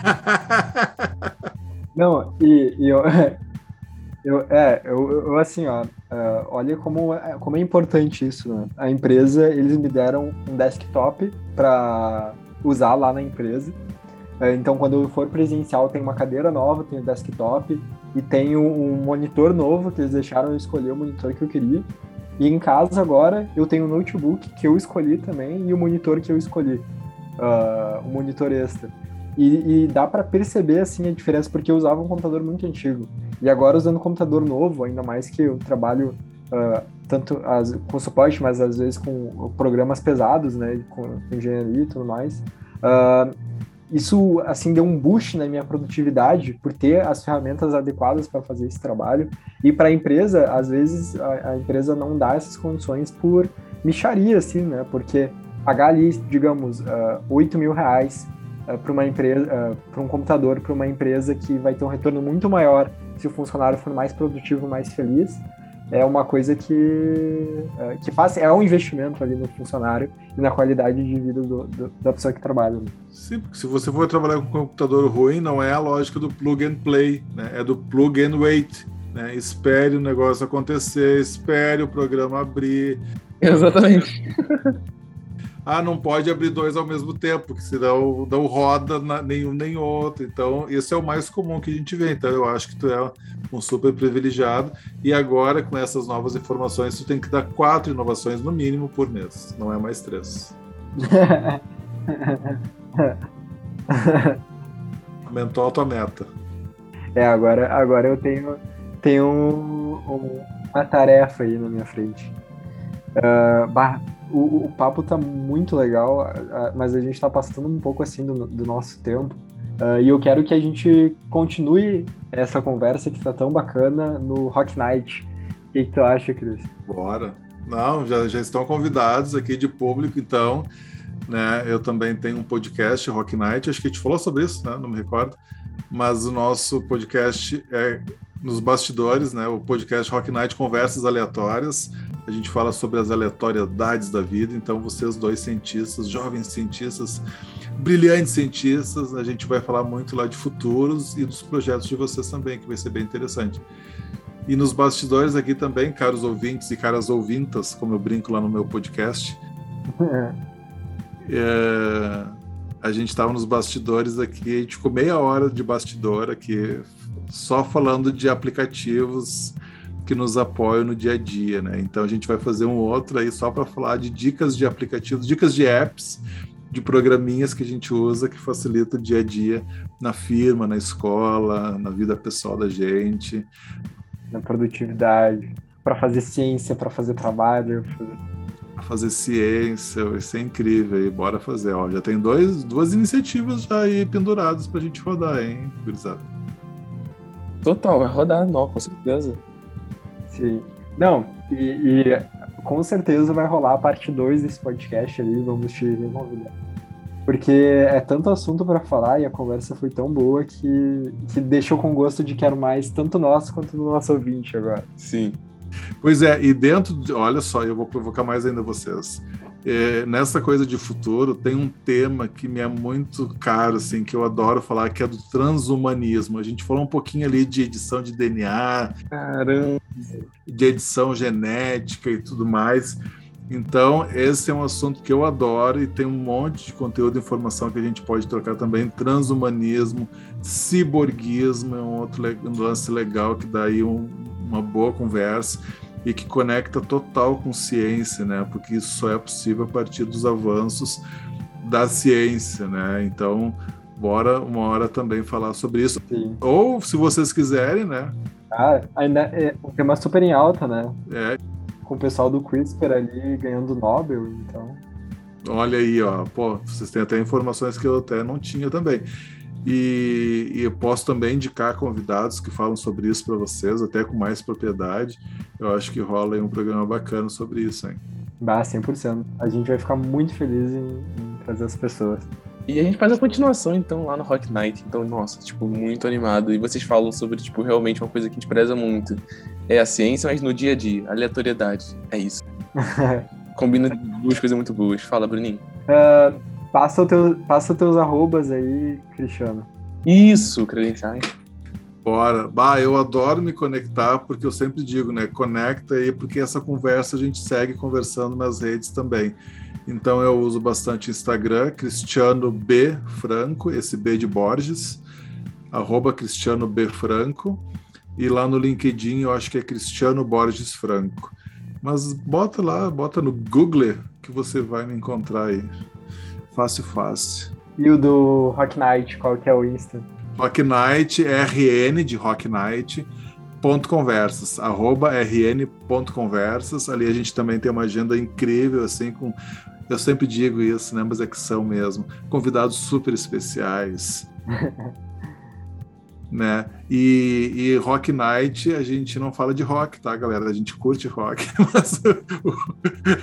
Speaker 3: [LAUGHS]
Speaker 1: não, e, e eu, [LAUGHS] eu, é, eu, eu assim, ó, uh, olha como, é, como é importante isso, né? A empresa, eles me deram um desktop para usar lá na empresa. Uh, então, quando eu for presencial, tem uma cadeira nova, tem o desktop e tem um, monitor novo que eles deixaram eu escolher o monitor que eu queria. E em casa agora eu tenho um notebook que eu escolhi também e o monitor que eu escolhi, uh, um monitor extra. E, e dá para perceber assim a diferença porque eu usava um computador muito antigo e agora usando um computador novo, ainda mais que eu trabalho uh, tanto as, com suporte, mas às vezes com programas pesados, né, com engenharia e tudo mais. Uh, isso assim deu um boost na minha produtividade por ter as ferramentas adequadas para fazer esse trabalho e para a empresa às vezes a, a, empresa não dá essas condições por micharia assim né porque pagar ali digamos uh, ah, 8 mil reais uh, para uma empresa uh, para um computador para uma empresa que vai ter um retorno muito maior se o funcionário for mais produtivo mais feliz é uma coisa que, é, que faz, é um investimento ali no funcionário e na qualidade de vida do, do, da pessoa que trabalha. Né?
Speaker 3: Sim, porque se você for trabalhar com um computador ruim, não é a lógica do plug and play, né? é do plug and wait. Né? Espere o negócio acontecer, espere o programa abrir.
Speaker 2: Exatamente. [LAUGHS]
Speaker 3: ah, não pode abrir dois ao mesmo tempo, porque senão não roda na, nenhum nem outro. Então, esse é o mais comum que a gente vê. Então, eu acho que tu é um super privilegiado. E agora, com essas novas informações, tu tem que dar quatro inovações no mínimo por mês, não é mais três. [LAUGHS] Aumentou a tua meta.
Speaker 1: É, agora, agora eu tenho, tenho um, um, uma tarefa aí na minha frente. Uh, bah, o, o, papo tá muito legal, mas a gente tá passando um pouco assim do, do nosso tempo. Uh, e eu quero que a gente continue essa conversa que tá tão bacana no Rock Night. O que, que tu acha, Cris?
Speaker 3: Bora. Não, já, já estão convidados aqui de público, então. Né, eu também tenho um podcast, Rock Night, acho que a gente falou sobre isso, né, não me recordo, mas o nosso podcast é nos bastidores, né, o podcast Rock Night Conversas Aleatórias, a gente fala sobre as aleatoriedades da vida. Então, vocês dois cientistas, jovens cientistas, brilhantes cientistas, a gente vai falar muito lá de futuros e dos projetos de vocês também, que vai ser bem interessante. E nos bastidores aqui também, caros ouvintes e caras ouvintas, como eu brinco lá no meu podcast, é, a gente estava nos bastidores aqui, a gente ficou meia hora de bastidor aqui, só falando de aplicativos que nos apoiam no dia a dia, né? Então a gente vai fazer um outro aí só para falar de dicas de aplicativos, dicas de apps, de programinhas que a gente usa que facilita o dia a dia na firma, na escola, na vida pessoal da gente,
Speaker 1: na produtividade, para fazer ciência, para fazer trabalho,
Speaker 3: para fazer ciência, vai ser incrível aí, bora fazer, ó, já tem dois, duas iniciativas já aí penduradas para a gente rodar, hein, gurizada.
Speaker 2: Total, vai rodar, não, com certeza.
Speaker 1: Sim. Não, e, e, com certeza vai rolar a parte 2 desse podcast ali, vamos te convidar. Porque é tanto assunto para falar e a conversa foi tão boa que, que deixou com gosto de quero mais, tanto nosso quanto do nosso ouvinte agora.
Speaker 3: Sim. Pois é, e dentro, de, olha só, eu vou provocar mais ainda vocês. É, nessa coisa de futuro, tem um tema que me é muito caro, assim, que eu adoro falar, que é do transhumanismo. A gente falou um pouquinho ali de edição de DNA,
Speaker 2: Caramba.
Speaker 3: de edição genética e tudo mais. Então, esse é um assunto que eu adoro e tem um monte de conteúdo e informação que a gente pode trocar também. Transhumanismo, ciborguismo é um outro lance legal que dá um, uma boa conversa e que conecta total com ciência, né? Porque isso só é possível a partir dos avanços da ciência, né? Então, bora uma hora também falar sobre isso.
Speaker 1: Sim.
Speaker 3: Ou, se vocês quiserem, né?
Speaker 1: Ah, ainda é um tema super em alta, né?
Speaker 3: É.
Speaker 1: Com o pessoal do CRISPR ali ganhando Nobel, então.
Speaker 3: Olha aí, ó. Pô, vocês têm até informações que eu até não tinha também. E, e, eu posso também indicar convidados que falam sobre isso para vocês, até com mais propriedade. Eu acho que rola aí um programa bacana sobre isso, hein?
Speaker 1: Bah, 100%. A gente vai ficar muito feliz em, em trazer as pessoas.
Speaker 2: E a gente faz a continuação, então, lá no Rock Night. Então, nossa, tipo, muito animado. E vocês falam sobre, tipo, realmente uma coisa que a gente preza muito. É a ciência, mas no dia a dia, aleatoriedade. É isso. [LAUGHS] Combina duas coisas muito boas. Fala, Bruninho.
Speaker 1: Uh, passa, o teu, passa os teus arrobas aí, Cristiano.
Speaker 2: Isso, credenciais.
Speaker 3: Bora. Bah, eu adoro me conectar, porque eu sempre digo, né? Conecta aí, porque essa conversa a gente segue conversando nas redes também. Então eu uso bastante Instagram, Cristiano B Franco, esse B de Borges, arroba Cristiano B Franco. E lá no LinkedIn eu acho que é Cristiano Borges Franco. Mas bota lá, bota no Google que você vai me encontrar aí. Fácil, fácil.
Speaker 1: E o do Rock Night, qual que é o Insta?
Speaker 3: Rock Night, RN de Rock Night, ponto conversas, arroba rn.conversas. Ali a gente também tem uma agenda incrível, assim, com. Eu sempre digo isso, né? Mas é que são mesmo. Convidados super especiais. [LAUGHS] né? E, e, Rock Night a gente não fala de rock, tá, galera? A gente curte rock, [LAUGHS] mas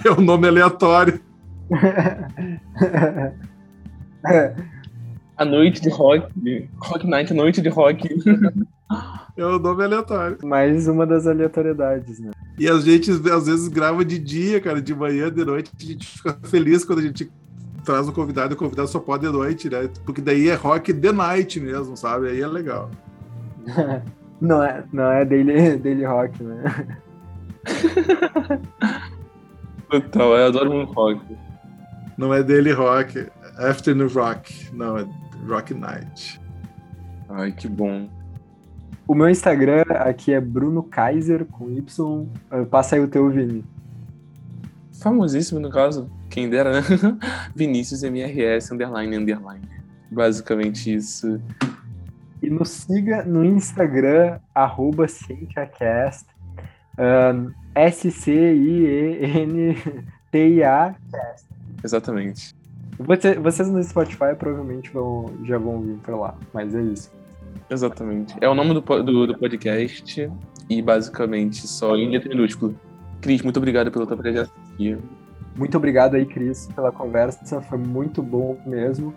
Speaker 3: é um nome aleatório.
Speaker 2: A noite de rock, Rock Night, noite de rock.
Speaker 3: É um nome aleatório.
Speaker 1: Mais uma das aleatoriedades, né?
Speaker 3: E a gente às vezes grava de dia, cara, de manhã, de noite. A gente fica feliz quando a gente traz um convidado e o convidado só pode de noite, né? Porque daí é rock the night mesmo, sabe? Aí é legal. [LAUGHS]
Speaker 1: não é, não é daily, daily rock, né?
Speaker 2: Total, eu adoro um rock.
Speaker 3: Não é daily rock, afternoon rock. Não, é rock night.
Speaker 2: Ai, que bom.
Speaker 1: O meu Instagram aqui é Bruno Kaiser com Y. Passa aí o teu, Vini.
Speaker 2: Famosíssimo, no caso. Quem dera, né? [LAUGHS] Vinícius MRS, underline, underline. Basicamente isso.
Speaker 1: E nos siga no Instagram, arroba CientiaCast. Um, S-C-I-E-N-T-I-A Cast.
Speaker 2: Exatamente.
Speaker 1: Você, vocês no Spotify provavelmente vão, já vão vir pra lá, mas é isso.
Speaker 2: Exatamente. É o nome do, do, do podcast e basicamente só em letra minúsculo. Cris, muito obrigado pela tua presença aqui.
Speaker 1: Muito obrigado aí, Cris, pela conversa. Foi muito bom mesmo.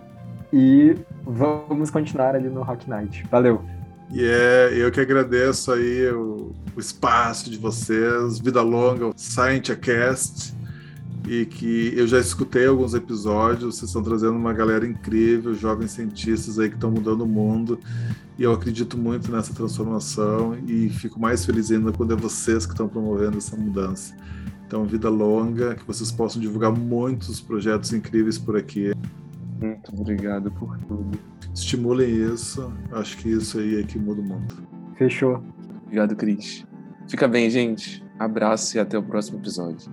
Speaker 1: E vamos continuar ali no Rock Night. Valeu.
Speaker 3: E é, eu que agradeço aí o, o espaço de vocês, vida longa, o Scientcast, e que eu já escutei alguns episódios, vocês estão trazendo uma galera incrível, jovens cientistas aí que estão mudando o mundo, e eu acredito muito nessa transformação e fico mais feliz ainda quando é vocês que estão promovendo essa mudança. Então, vida longa, que vocês possam divulgar muitos projetos incríveis por aqui.
Speaker 2: Muito obrigado por tudo.
Speaker 3: Estimulem isso, acho que isso aí é que muda o mundo.
Speaker 1: Fechou.
Speaker 2: Obrigado, Cris. Fica bem, gente. Abraço e até o próximo episódio.